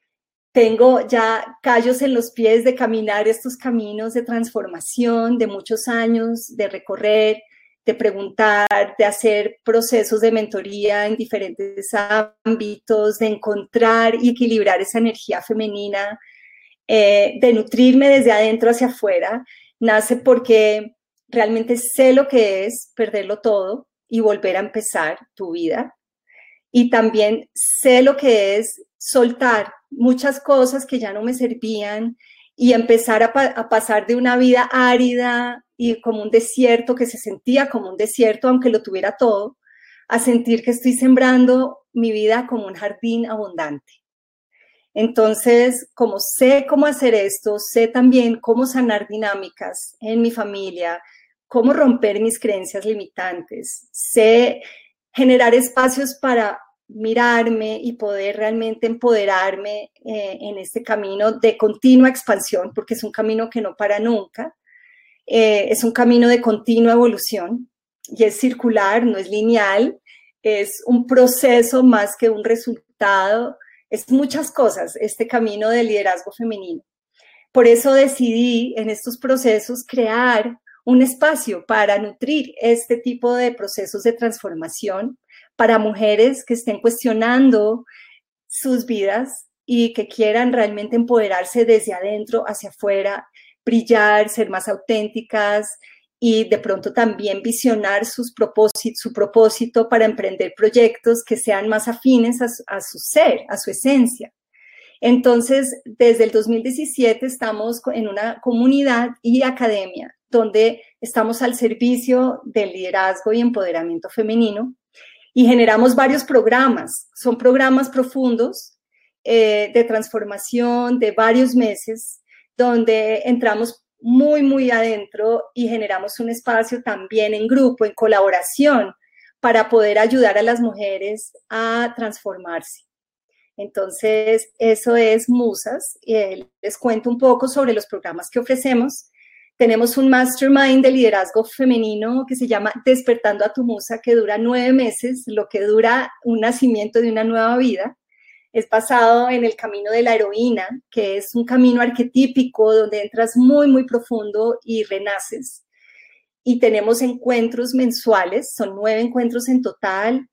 tengo ya callos en los pies de caminar estos caminos de transformación de muchos años, de recorrer, de preguntar, de hacer procesos de mentoría en diferentes ámbitos, de encontrar y equilibrar esa energía femenina, eh, de nutrirme desde adentro hacia afuera nace porque realmente sé lo que es perderlo todo y volver a empezar tu vida. Y también sé lo que es soltar muchas cosas que ya no me servían y empezar a, pasar de una vida árida y como un desierto que se sentía como un desierto, aunque lo tuviera todo, a sentir que estoy sembrando mi vida como un jardín abundante. Entonces, como sé cómo hacer esto, sé también cómo sanar dinámicas en mi familia, cómo romper mis creencias limitantes, sé generar espacios para mirarme y poder realmente empoderarme eh, en este camino de continua expansión, porque es un camino que no para nunca, eh, es un camino de continua evolución y es circular, no es lineal, es un proceso más que un resultado es muchas cosas este camino de liderazgo femenino. Por eso decidí en estos procesos crear un espacio para nutrir este tipo de procesos de transformación para mujeres que estén cuestionando sus vidas y que quieran realmente empoderarse desde adentro hacia afuera, brillar, ser más auténticas, y de pronto también visionar sus su propósito para emprender proyectos que sean más afines a su, ser, a su esencia. Entonces, desde el 2017 estamos en una comunidad y academia donde estamos al servicio del liderazgo y empoderamiento femenino y generamos varios programas. Son programas profundos eh, de transformación de varios meses donde entramos muy, muy adentro y generamos un espacio también en grupo, en colaboración, para poder ayudar a las mujeres a transformarse. Entonces, eso es Musas. les cuento un poco sobre los programas que ofrecemos. Tenemos un mastermind de liderazgo femenino que se llama Despertando a tu Musa, que dura nueve meses, lo que dura un nacimiento de una nueva vida es basado en el camino de la heroína, que es un camino arquetípico donde entras muy, muy profundo y renaces. Y tenemos encuentros mensuales, son nueve encuentros en total,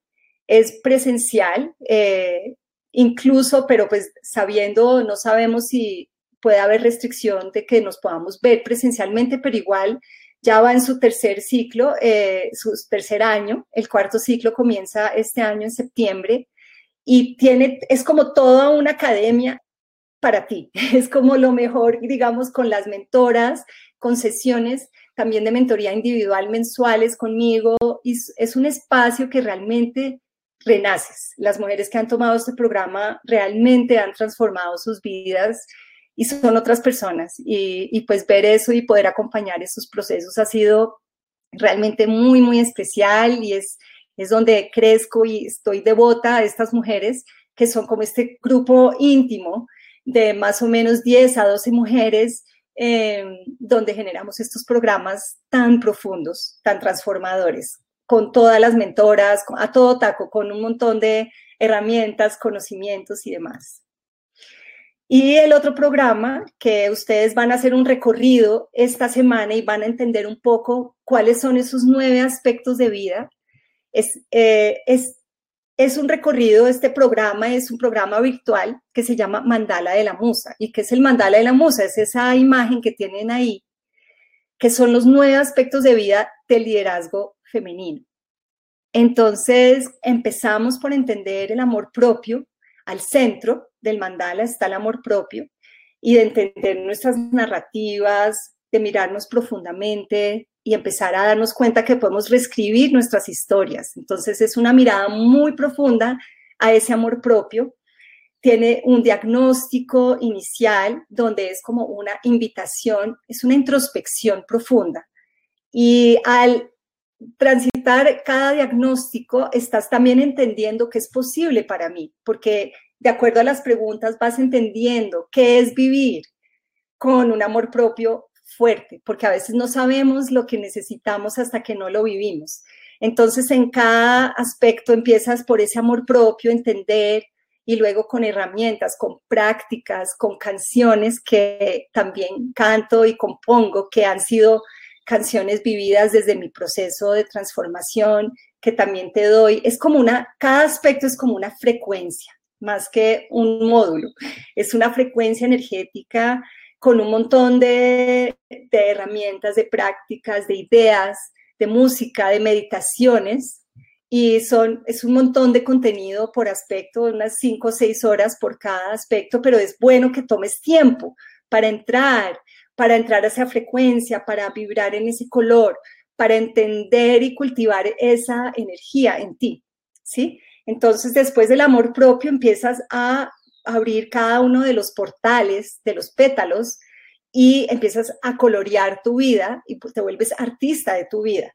es presencial, eh, incluso, pero pues sabiendo, no sabemos si puede haber restricción de que nos podamos ver presencialmente, pero igual ya va en su tercer ciclo, eh, su tercer año, el cuarto ciclo comienza este año en septiembre y tiene, es como toda una academia para ti. [LAUGHS] Es como lo mejor, digamos, con las mentoras, con sesiones también de mentoría individual mensuales conmigo. Y es un espacio que realmente renaces. Las mujeres que han tomado este programa realmente han transformado sus vidas y son otras personas. Y, pues ver eso y poder acompañar esos procesos ha sido realmente muy, muy especial y es es donde crezco y estoy devota a estas mujeres que son como este grupo íntimo de más o menos 10 a 12 mujeres em, donde generamos estos programas tan profundos, tan transformadores. con todas las mentoras, a todo taco, con un montón de herramientas, conocimientos y demás. Y el otro programa que ustedes van a hacer un recorrido esta semana y van a entender un poco cuáles son esos nueve aspectos de vida. Es, eh, es, es un recorrido, este programa es un programa virtual que se llama Mandala de la Musa. ¿Y qué es el Mandala de la Musa? Es esa imagen que tienen ahí, que son los nueve aspectos de vida del liderazgo femenino. Entonces, empezamos por entender el amor propio al centro del mandala está el amor propio y de entender nuestras narrativas, de mirarnos profundamente y empezar a darnos cuenta que podemos reescribir nuestras historias. Entonces es una mirada muy profunda a ese amor propio. Tiene un diagnóstico inicial donde es como una invitación, es una introspección profunda. Y al transitar cada diagnóstico, estás también entendiendo que es posible para mí, porque de acuerdo a las preguntas vas entendiendo qué es vivir con un amor propio fuerte, porque a veces no sabemos lo que necesitamos hasta que no lo vivimos. Entonces, en cada aspecto empiezas por ese amor propio, entender, y luego con herramientas, con prácticas, con canciones que también canto y compongo, que han sido canciones vividas desde mi proceso de transformación, que también te doy. Es como una, cada aspecto es como una frecuencia, más que un módulo. Es una frecuencia energética con un montón de, herramientas, de prácticas, de ideas, de música, de meditaciones. Y son, es un montón de contenido por aspecto, unas cinco o seis horas por cada aspecto, pero es bueno que tomes tiempo para entrar, para entrar a esa frecuencia, para vibrar en ese color, para entender y cultivar esa energía en ti, ¿sí? Entonces, después del amor propio, empiezas a abrir cada uno de los portales, de los pétalos, y empiezas a colorear tu vida y pues, te vuelves artista de tu vida.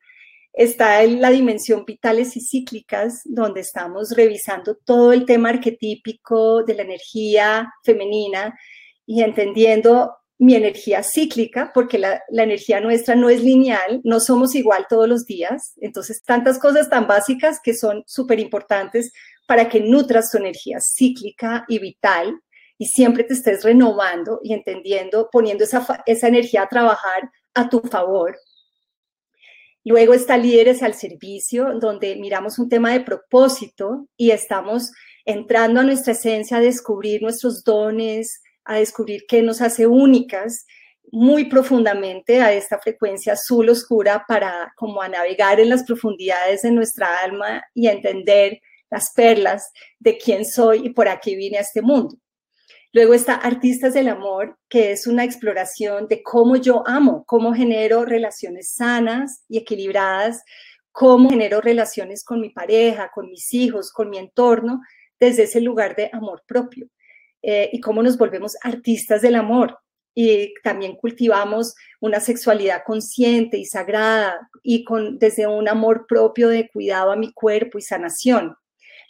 Está en la dimensión vitales y cíclicas, donde estamos revisando todo el tema arquetípico de la energía femenina y entendiendo mi energía cíclica, porque la, energía nuestra no es lineal, no somos igual todos los días. Entonces, tantas cosas tan básicas que son súper importantes para que nutras tu energía cíclica y vital y siempre te estés renovando y entendiendo, poniendo esa, esa energía a trabajar a tu favor. Luego está Líderes al Servicio, donde miramos un tema de propósito y estamos entrando a nuestra esencia a descubrir nuestros dones, a descubrir qué nos hace únicas muy profundamente a esta frecuencia azul oscura para como a navegar en las profundidades de nuestra alma y a entender las perlas de quién soy y por qué vine a este mundo. Luego está Artistas del Amor, que es una exploración de cómo yo amo, cómo genero relaciones sanas y equilibradas, cómo genero relaciones con mi pareja, con mis hijos, con mi entorno, desde ese lugar de amor propio. Eh, y cómo nos volvemos artistas del amor. Y también cultivamos una sexualidad consciente y sagrada y con, desde un amor propio de cuidado a mi cuerpo y sanación.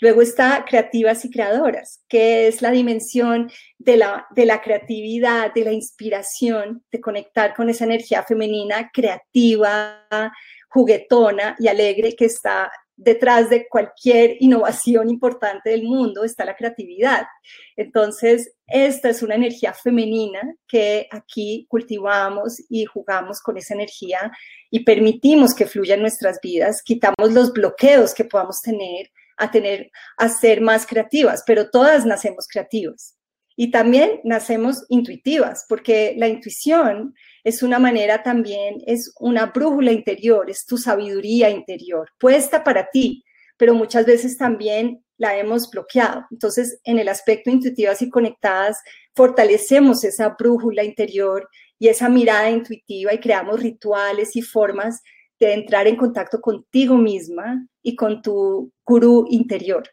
Luego está creativas y creadoras, que es la dimensión de la, de la creatividad, de la inspiración, de conectar con esa energía femenina creativa, juguetona y alegre que está detrás de cualquier innovación importante del mundo está la creatividad. Entonces, esta es una energía femenina que aquí cultivamos y jugamos con esa energía y permitimos que fluya en nuestras vidas, quitamos los bloqueos que podamos tener a tener a ser más creativas, pero todas nacemos creativas. Y también nacemos intuitivas, porque la intuición es una manera también, es una brújula interior, es tu sabiduría interior, puesta para ti, pero muchas veces también la hemos bloqueado. Entonces, en el aspecto intuitivas y conectadas, fortalecemos esa brújula interior y esa mirada intuitiva y creamos rituales y formas de entrar en contacto contigo misma y con tu gurú interior.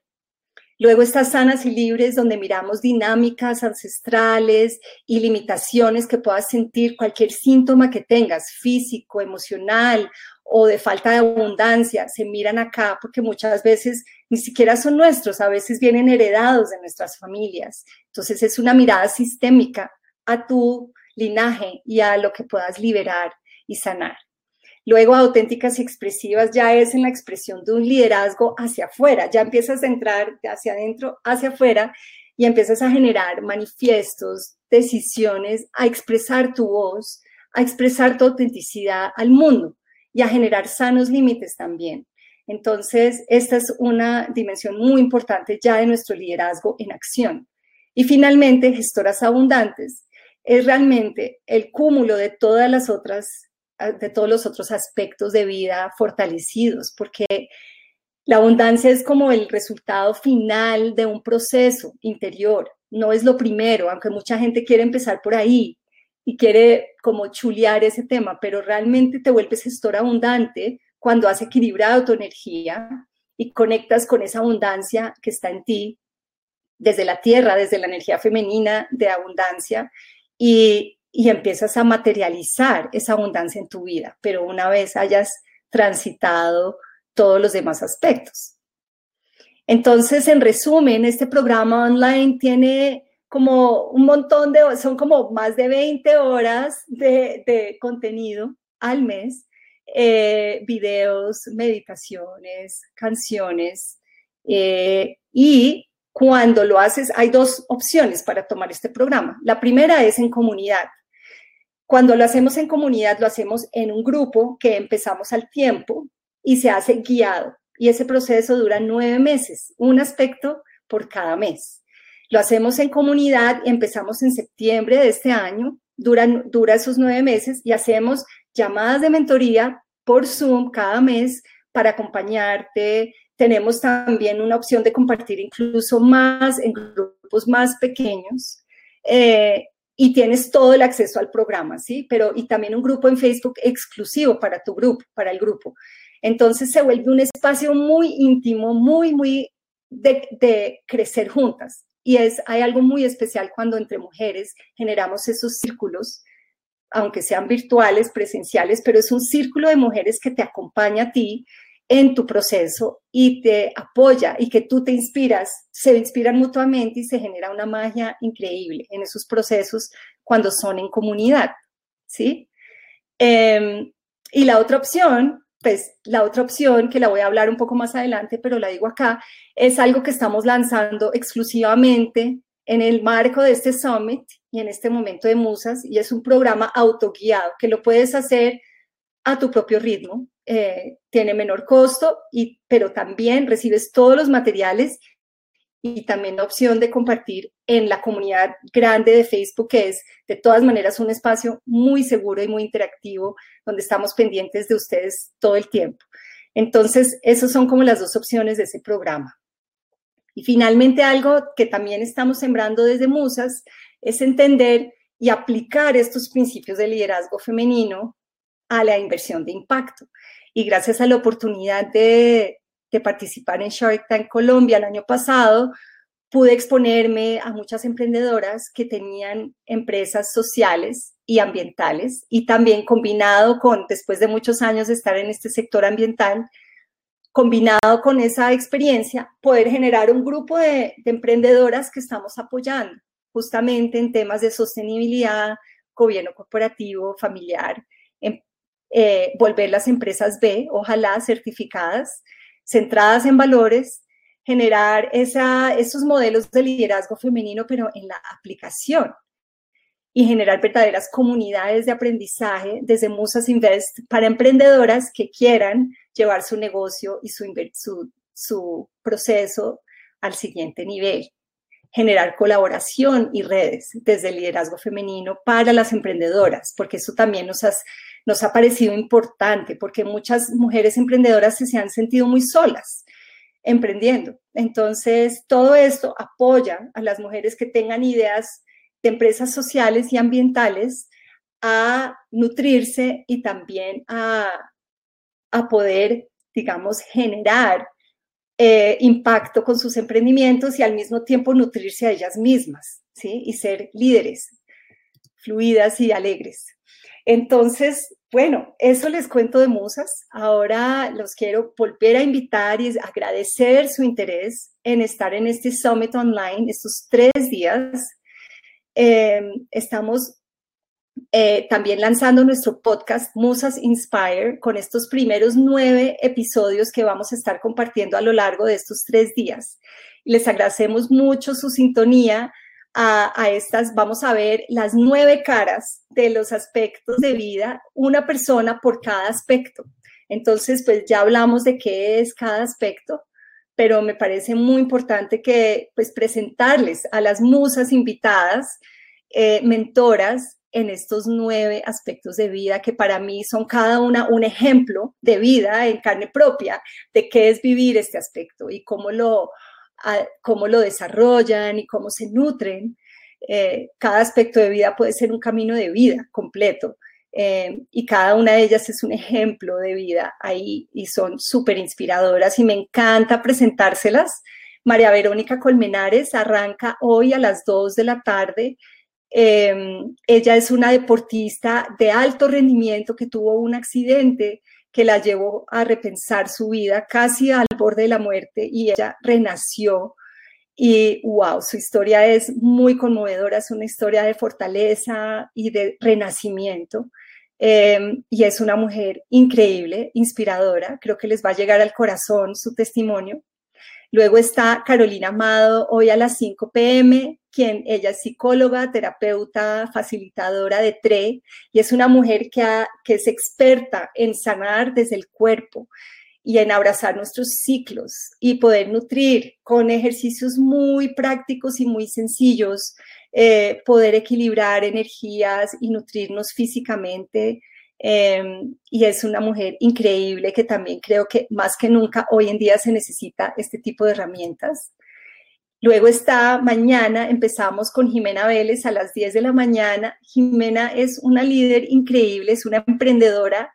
Luego estas sanas y libres, donde miramos dinámicas ancestrales y limitaciones que puedas sentir, cualquier síntoma que tengas, físico, emocional o de falta de abundancia, se miran acá porque muchas veces ni siquiera son nuestros, a veces vienen heredados de nuestras familias. Entonces es una mirada sistémica a tu linaje y a lo que puedas liberar y sanar. Luego, auténticas y expresivas ya es en la expresión de un liderazgo hacia afuera, ya empiezas a entrar hacia adentro, hacia afuera y empiezas a generar manifiestos, decisiones, a expresar tu voz, a expresar tu autenticidad al mundo y a generar sanos límites también. Entonces, esta es una dimensión muy importante ya de nuestro liderazgo en acción. Y finalmente, gestoras abundantes es realmente el cúmulo de todas las otras de todos los otros aspectos de vida fortalecidos, porque la abundancia es como el resultado final de un proceso interior, no es lo primero, aunque mucha gente quiere empezar por ahí y quiere como chulear ese tema, pero realmente te vuelves gestor abundante cuando has equilibrado tu energía y conectas con esa abundancia que está en ti desde la tierra, desde la energía femenina de abundancia. Y, y empiezas a materializar esa abundancia en tu vida, pero una vez hayas transitado todos los demás aspectos. Entonces, en resumen, este programa online tiene como un montón de, son como más de 20 horas de, contenido al mes, eh, videos, meditaciones, canciones, eh, y cuando lo haces, hay dos opciones para tomar este programa. La primera es en comunidad. Cuando lo hacemos en comunidad, lo hacemos en un grupo que empezamos al tiempo y se hace guiado. Y ese proceso dura nueve meses, un aspecto por cada mes. Lo hacemos en comunidad y empezamos en septiembre de este año, dura, dura esos nueve meses y hacemos llamadas de mentoría por Zoom cada mes para acompañarte. Tenemos también una opción de compartir incluso más en grupos más pequeños. Eh, y tienes todo el acceso al programa, ¿sí? Pero y también un grupo en Facebook exclusivo para tu grupo, para el grupo. Entonces se vuelve un espacio muy íntimo, muy, muy de, crecer juntas. Y es, hay algo muy especial cuando entre mujeres generamos esos círculos, aunque sean virtuales, presenciales, pero es un círculo de mujeres que te acompaña a ti en tu proceso y te apoya y que tú te inspiras, se inspiran mutuamente y se genera una magia increíble en esos procesos cuando son en comunidad, ¿sí? Em, y la otra opción, pues la otra opción que la voy a hablar un poco más adelante, pero la digo acá, es algo que estamos lanzando exclusivamente en el marco de este summit y en este momento de musas y es un programa autoguiado que lo puedes hacer a tu propio ritmo, eh, tiene menor costo, y, pero también recibes todos los materiales y también la opción de compartir en la comunidad grande de Facebook, que es de todas maneras un espacio muy seguro y muy interactivo, donde estamos pendientes de ustedes todo el tiempo. Entonces, esas son como las dos opciones de ese programa. Y finalmente, algo que también estamos sembrando desde Musas es entender y aplicar estos principios de liderazgo femenino a la inversión de impacto y gracias a la oportunidad de, participar en Shark Tank Colombia el año pasado, pude exponerme a muchas emprendedoras que tenían empresas sociales y ambientales y también combinado con, después de muchos años de estar en este sector ambiental, combinado con esa experiencia, poder generar un grupo de, de emprendedoras que estamos apoyando justamente en temas de sostenibilidad, gobierno corporativo, familiar, eh, volver las empresas B, ojalá certificadas, centradas en valores, generar esos modelos de liderazgo femenino, pero en la aplicación. Y generar verdaderas comunidades de aprendizaje desde Musas Invest para emprendedoras que quieran llevar su negocio y su, proceso al siguiente nivel. Generar colaboración y redes desde el liderazgo femenino para las emprendedoras, porque eso también nos, nos ha parecido importante, porque muchas mujeres emprendedoras se, han sentido muy solas emprendiendo. Entonces, todo esto apoya a las mujeres que tengan ideas de empresas sociales y ambientales a nutrirse y también a, a poder, digamos, generar eh, impacto con sus emprendimientos y al mismo tiempo nutrirse a ellas mismas, ¿sí? Y ser líderes, fluidas y alegres. Entonces, bueno, eso les cuento de Musas. Ahora los quiero volver a invitar y agradecer su interés en estar en este Summit Online estos tres días. Em, estamos eh, también lanzando nuestro podcast Musas Inspire con estos primeros nueve episodios que vamos a estar compartiendo a lo largo de estos tres días. Les agradecemos mucho su sintonía. A, estas, vamos a ver las nueve caras de los aspectos de vida, una persona por cada aspecto. Entonces, pues ya hablamos de qué es cada aspecto, pero me parece muy importante que pues presentarles a las musas invitadas, eh, mentoras, en estos nueve aspectos de vida que para mí son cada una un ejemplo de vida en carne propia de qué es vivir este aspecto y cómo lo, cómo lo desarrollan y cómo se nutren. Eh, cada aspecto de vida puede ser un camino de vida completo eh, y cada una de ellas es un ejemplo de vida ahí y son súper inspiradoras y me encanta presentárselas. María Verónica Colmenares arranca hoy a las 2 de la tarde Em, ella es una deportista de alto rendimiento que tuvo un accidente que la llevó a repensar su vida casi al borde de la muerte y ella renació. Y wow, su historia es muy conmovedora, es una historia de fortaleza y de renacimiento. Em, y es una mujer increíble, inspiradora. Creo que les va a llegar al corazón su testimonio. Luego está Carolina Amado, hoy a las 5 pm, quien ella es psicóloga, terapeuta, facilitadora de TRE y es una mujer que, es experta en sanar desde el cuerpo y en abrazar nuestros ciclos y poder nutrir con ejercicios muy prácticos y muy sencillos, eh, poder equilibrar energías y nutrirnos físicamente Em, y es una mujer increíble que también creo que más que nunca hoy en día se necesita este tipo de herramientas. Luego está mañana, empezamos con Jimena Vélez a las 10 de la mañana. Jimena es una líder increíble, es una emprendedora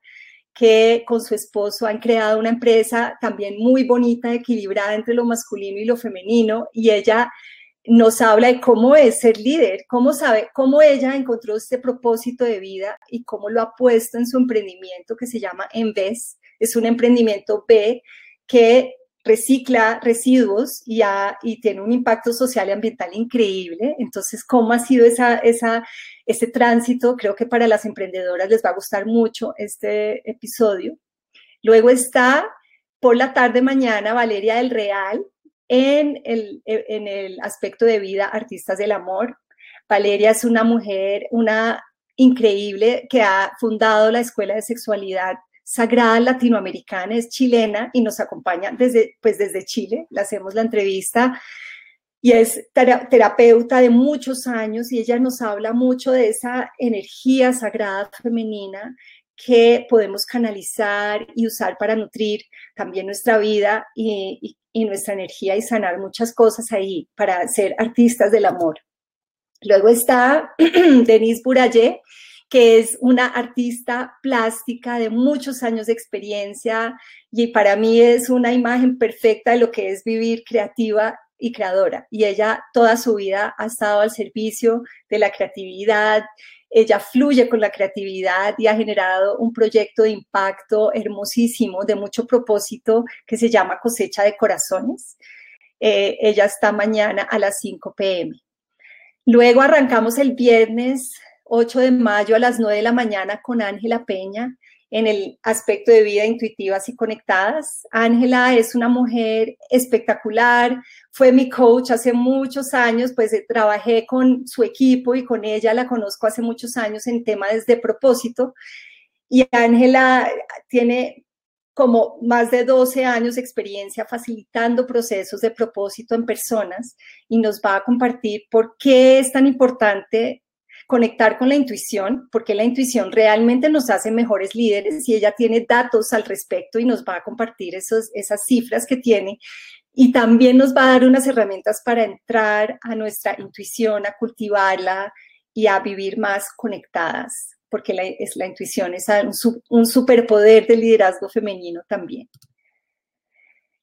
que con su esposo han creado una empresa también muy bonita, equilibrada entre lo masculino y lo femenino, y ella nos habla de cómo es ser líder, cómo sabe, cómo ella encontró este propósito de vida y cómo lo ha puesto en su emprendimiento que se llama Envez. Es un emprendimiento B que recicla residuos y, tiene un impacto social y ambiental increíble. Entonces, ¿cómo ha sido esa, ese tránsito? Creo que para las emprendedoras les va a gustar mucho este episodio. Luego está por la tarde mañana Valeria del Real, en el, en el aspecto de vida Artistas del Amor. Valeria es una mujer, una increíble, que ha fundado la Escuela de Sexualidad Sagrada Latinoamericana, es chilena y nos acompaña desde, pues desde Chile. Le hacemos la entrevista y es terapeuta de muchos años y ella nos habla mucho de esa energía sagrada femenina que podemos canalizar y usar para nutrir también nuestra vida y, nuestra energía y sanar muchas cosas ahí para ser artistas del amor. Luego está [CLEARS THROAT] Denise Burayé, que es una artista plástica de muchos años de experiencia y para mí es una imagen perfecta de lo que es vivir creativa y creadora. Y ella toda su vida ha estado al servicio de la creatividad, ella fluye con la creatividad y ha generado un proyecto de impacto hermosísimo, de mucho propósito, que se llama Cosecha de Corazones. Eh, ella está mañana a las 5 pm. Luego arrancamos el viernes 8 de mayo a las 9 de la mañana con Ángela Peña en el aspecto de vida intuitivas y conectadas. Ángela es una mujer espectacular, fue mi coach hace muchos años, pues eh, trabajé con su equipo y con ella la conozco hace muchos años en temas de propósito. Y Ángela tiene como más de 12 años de experiencia facilitando procesos de propósito en personas y nos va a compartir por qué es tan importante conectar con la intuición, porque la intuición realmente nos hace mejores líderes y ella tiene datos al respecto y nos va a compartir esos, esas cifras que tiene. Y también nos va a dar unas herramientas para entrar a nuestra intuición, a cultivarla y a vivir más conectadas, porque la, es, la intuición es un, un superpoder del liderazgo femenino también.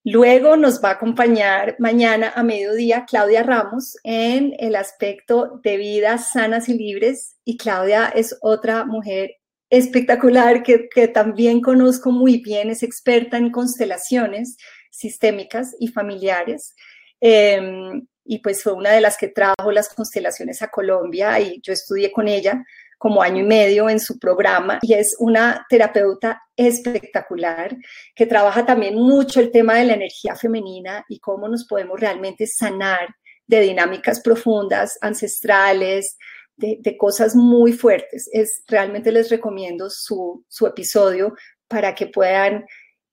Luego nos va a acompañar mañana a mediodía Claudia Ramos en el aspecto de vidas sanas y libres. Y Claudia es otra mujer espectacular que, también conozco muy bien, es experta en constelaciones sistémicas y familiares. Em, y pues fue una de las que trajo las constelaciones a Colombia y yo estudié con ella como año y medio en su programa y es una terapeuta espectacular que trabaja también mucho el tema de la energía femenina y cómo nos podemos realmente sanar de dinámicas profundas, ancestrales, de, cosas muy fuertes. Es, realmente les recomiendo su, su episodio para que puedan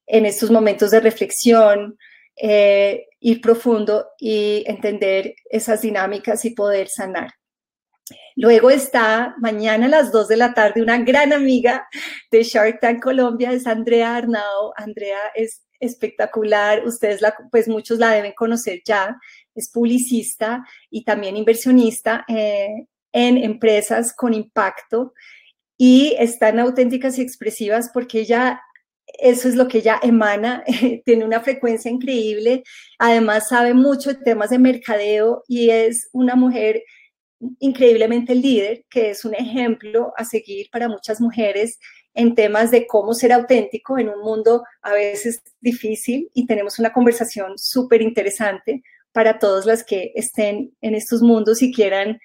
en estos momentos de reflexión, eh, ir profundo y entender esas dinámicas y poder sanar. Luego está mañana a las 2 de la tarde una gran amiga de Shark Tank Colombia, es Andrea Arnao. Andrea es espectacular, ustedes la, pues muchos la deben conocer ya, es publicista y también inversionista eh, en empresas con impacto y están auténticas y expresivas porque ella eso es lo que ella emana, [LAUGHS] tiene una frecuencia increíble, además sabe mucho de temas de mercadeo y es una mujer increíblemente líder, que es un ejemplo a seguir para muchas mujeres en temas de cómo ser auténtico en un mundo a veces difícil y tenemos una conversación súper interesante para todas las que estén en estos mundos y quieran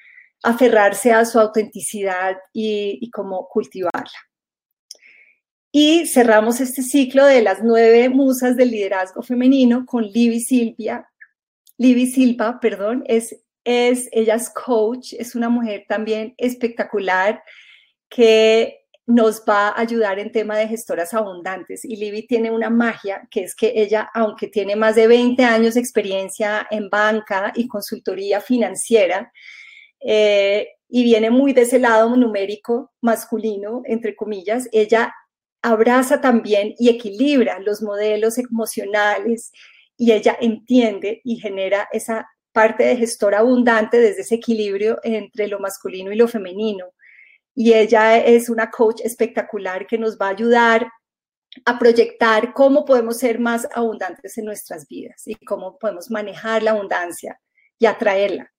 aferrarse a su autenticidad y, cómo cultivarla. Y cerramos este ciclo de las nueve musas del liderazgo femenino con Libby Silvia. Libby Silva, perdón, es, es, ella es coach, es una mujer también espectacular que nos va a ayudar en tema de gestoras abundantes. Y Libby tiene una magia, que es que ella, aunque tiene más de 20 años de experiencia en banca y consultoría financiera, eh, y viene muy de ese lado numérico masculino, entre comillas, ella abraza también y equilibra los modelos emocionales y ella entiende y genera esa parte de gestor abundante desde ese equilibrio entre lo masculino y lo femenino. Y ella es una coach espectacular que nos va a ayudar a proyectar cómo podemos ser más abundantes en nuestras vidas y cómo podemos manejar la abundancia y atraerla.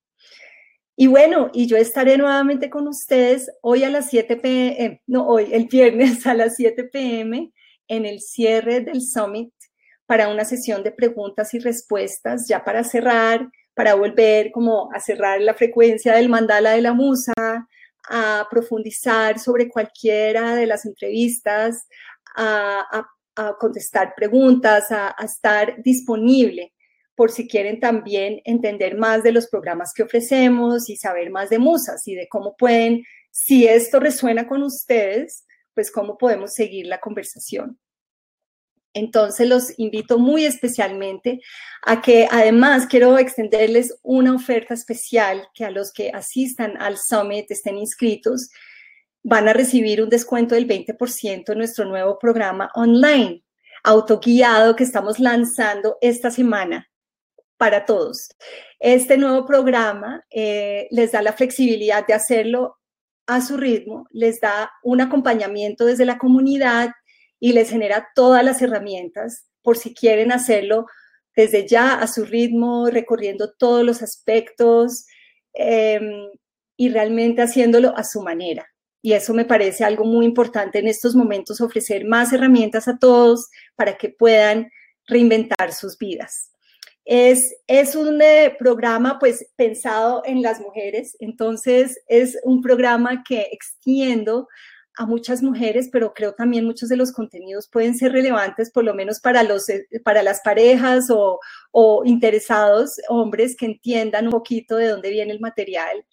Y bueno, y yo estaré nuevamente con ustedes hoy a las 7 pm, no hoy, el viernes a las 7 pm en el cierre del summit para una sesión de preguntas y respuestas, ya para cerrar, para volver como a cerrar la frecuencia del mandala de la musa, a profundizar sobre cualquiera de las entrevistas, a, contestar preguntas, a estar disponible por si quieren también entender más de los programas que ofrecemos y saber más de Musas y de cómo pueden, si esto resuena con ustedes, pues cómo podemos seguir la conversación. Entonces los invito muy especialmente a que además quiero extenderles una oferta especial que a los que asistan al summit estén inscritos van a recibir un descuento del 20% en nuestro nuevo programa online autoguiado que estamos lanzando esta semana para todos. Este nuevo programa eh, les da la flexibilidad de hacerlo a su ritmo, les da un acompañamiento desde la comunidad y les genera todas las herramientas por si quieren hacerlo desde ya a su ritmo, recorriendo todos los aspectos em, y realmente haciéndolo a su manera. Y eso me parece algo muy importante en estos momentos, ofrecer más herramientas a todos para que puedan reinventar sus vidas. Es, es un eh, programa pues pensado en las mujeres, entonces es un programa que extiendo a muchas mujeres, pero creo también muchos de los contenidos pueden ser relevantes, por lo menos para, los, eh, para las parejas o, interesados hombres que entiendan un poquito de dónde viene el material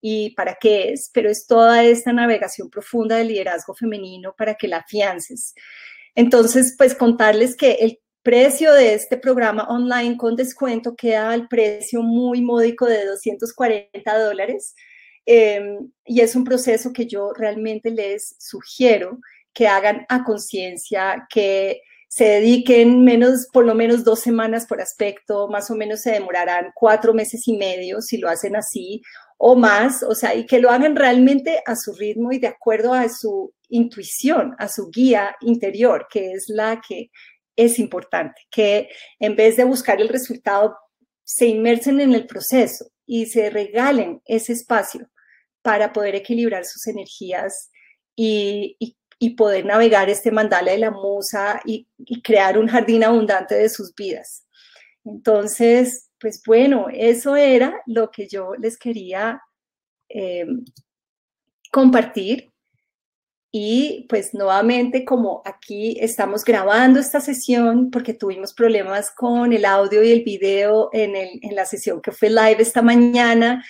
y para qué es, pero es toda esta navegación profunda del liderazgo femenino para que la afiances. Entonces, pues contarles que el precio de este programa online con descuento queda al precio muy módico de 240 dólares. Em, y es un proceso que yo realmente les sugiero que hagan a conciencia, que se dediquen menos, por lo menos dos semanas por aspecto, más o menos se demorarán cuatro meses y medio si lo hacen así o más, o sea, y que lo hagan realmente a su ritmo y de acuerdo a su intuición, a su guía interior, que es la que es importante, que en vez de buscar el resultado, se inmersen en el proceso y se regalen ese espacio para poder equilibrar sus energías y, poder navegar este mandala de la musa y, crear un jardín abundante de sus vidas. Entonces, pues bueno, eso era lo que yo les quería eh, compartir. Y pues nuevamente, como aquí estamos grabando esta sesión, porque tuvimos problemas con el audio y el video en, en la sesión que fue live esta mañana,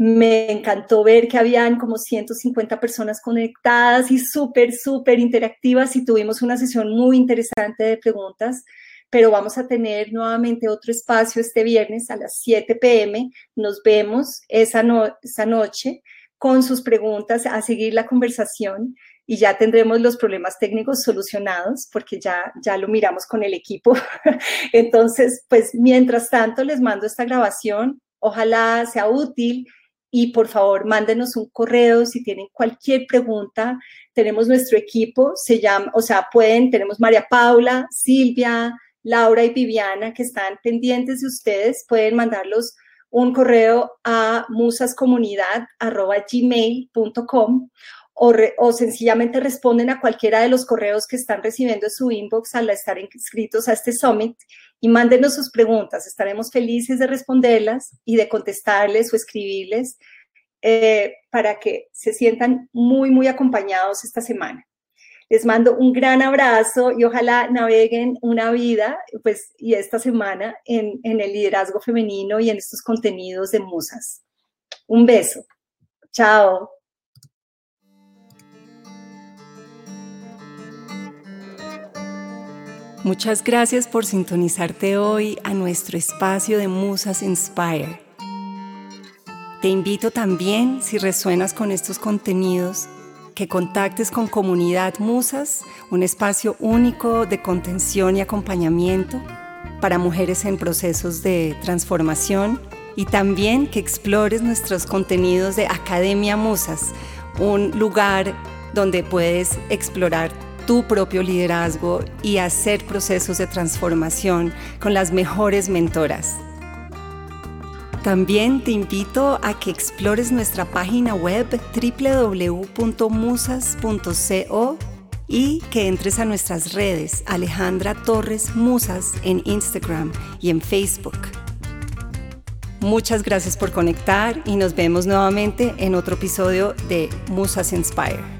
me encantó ver que habían como 150 personas conectadas y súper, súper interactivas y tuvimos una sesión muy interesante de preguntas, pero vamos a tener nuevamente otro espacio este viernes a las 7 pm. Nos vemos esa, esa noche con sus preguntas, a seguir la conversación y ya tendremos los problemas técnicos solucionados porque ya, ya lo miramos con el equipo. [LAUGHS] Entonces, pues mientras tanto les mando esta grabación. Ojalá sea útil y por favor mándenos un correo si tienen cualquier pregunta. Tenemos nuestro equipo, se llama, o sea, pueden, tenemos María Paula, Silvia, Laura y Viviana que están pendientes de ustedes. Pueden mandarlos un correo a musascomunidad.gmail.com o, o sencillamente responden a cualquiera de los correos que están recibiendo en su inbox al estar inscritos a este summit y mándenos sus preguntas. Estaremos felices de responderlas y de contestarles o escribirles eh, para que se sientan muy, muy acompañados esta semana. Les mando un gran abrazo y ojalá naveguen una vida, pues, y esta semana en, en el liderazgo femenino y en estos contenidos de musas. Un beso. Chao. Muchas gracias por sintonizarte hoy a nuestro espacio de Musas Inspire. Te invito también, si resuenas con estos contenidos, que contactes con Comunidad Musas, un espacio único de contención y acompañamiento para mujeres en procesos de transformación y también que explores nuestros contenidos de Academia Musas, un lugar donde puedes explorar tu propio liderazgo y hacer procesos de transformación con las mejores mentoras. También te invito a que explores nuestra página web www.musas.co y que entres a nuestras redes Alejandra Torres Musas en Instagram y en Facebook. Muchas gracias por conectar y nos vemos nuevamente en otro episodio de Musas Inspire.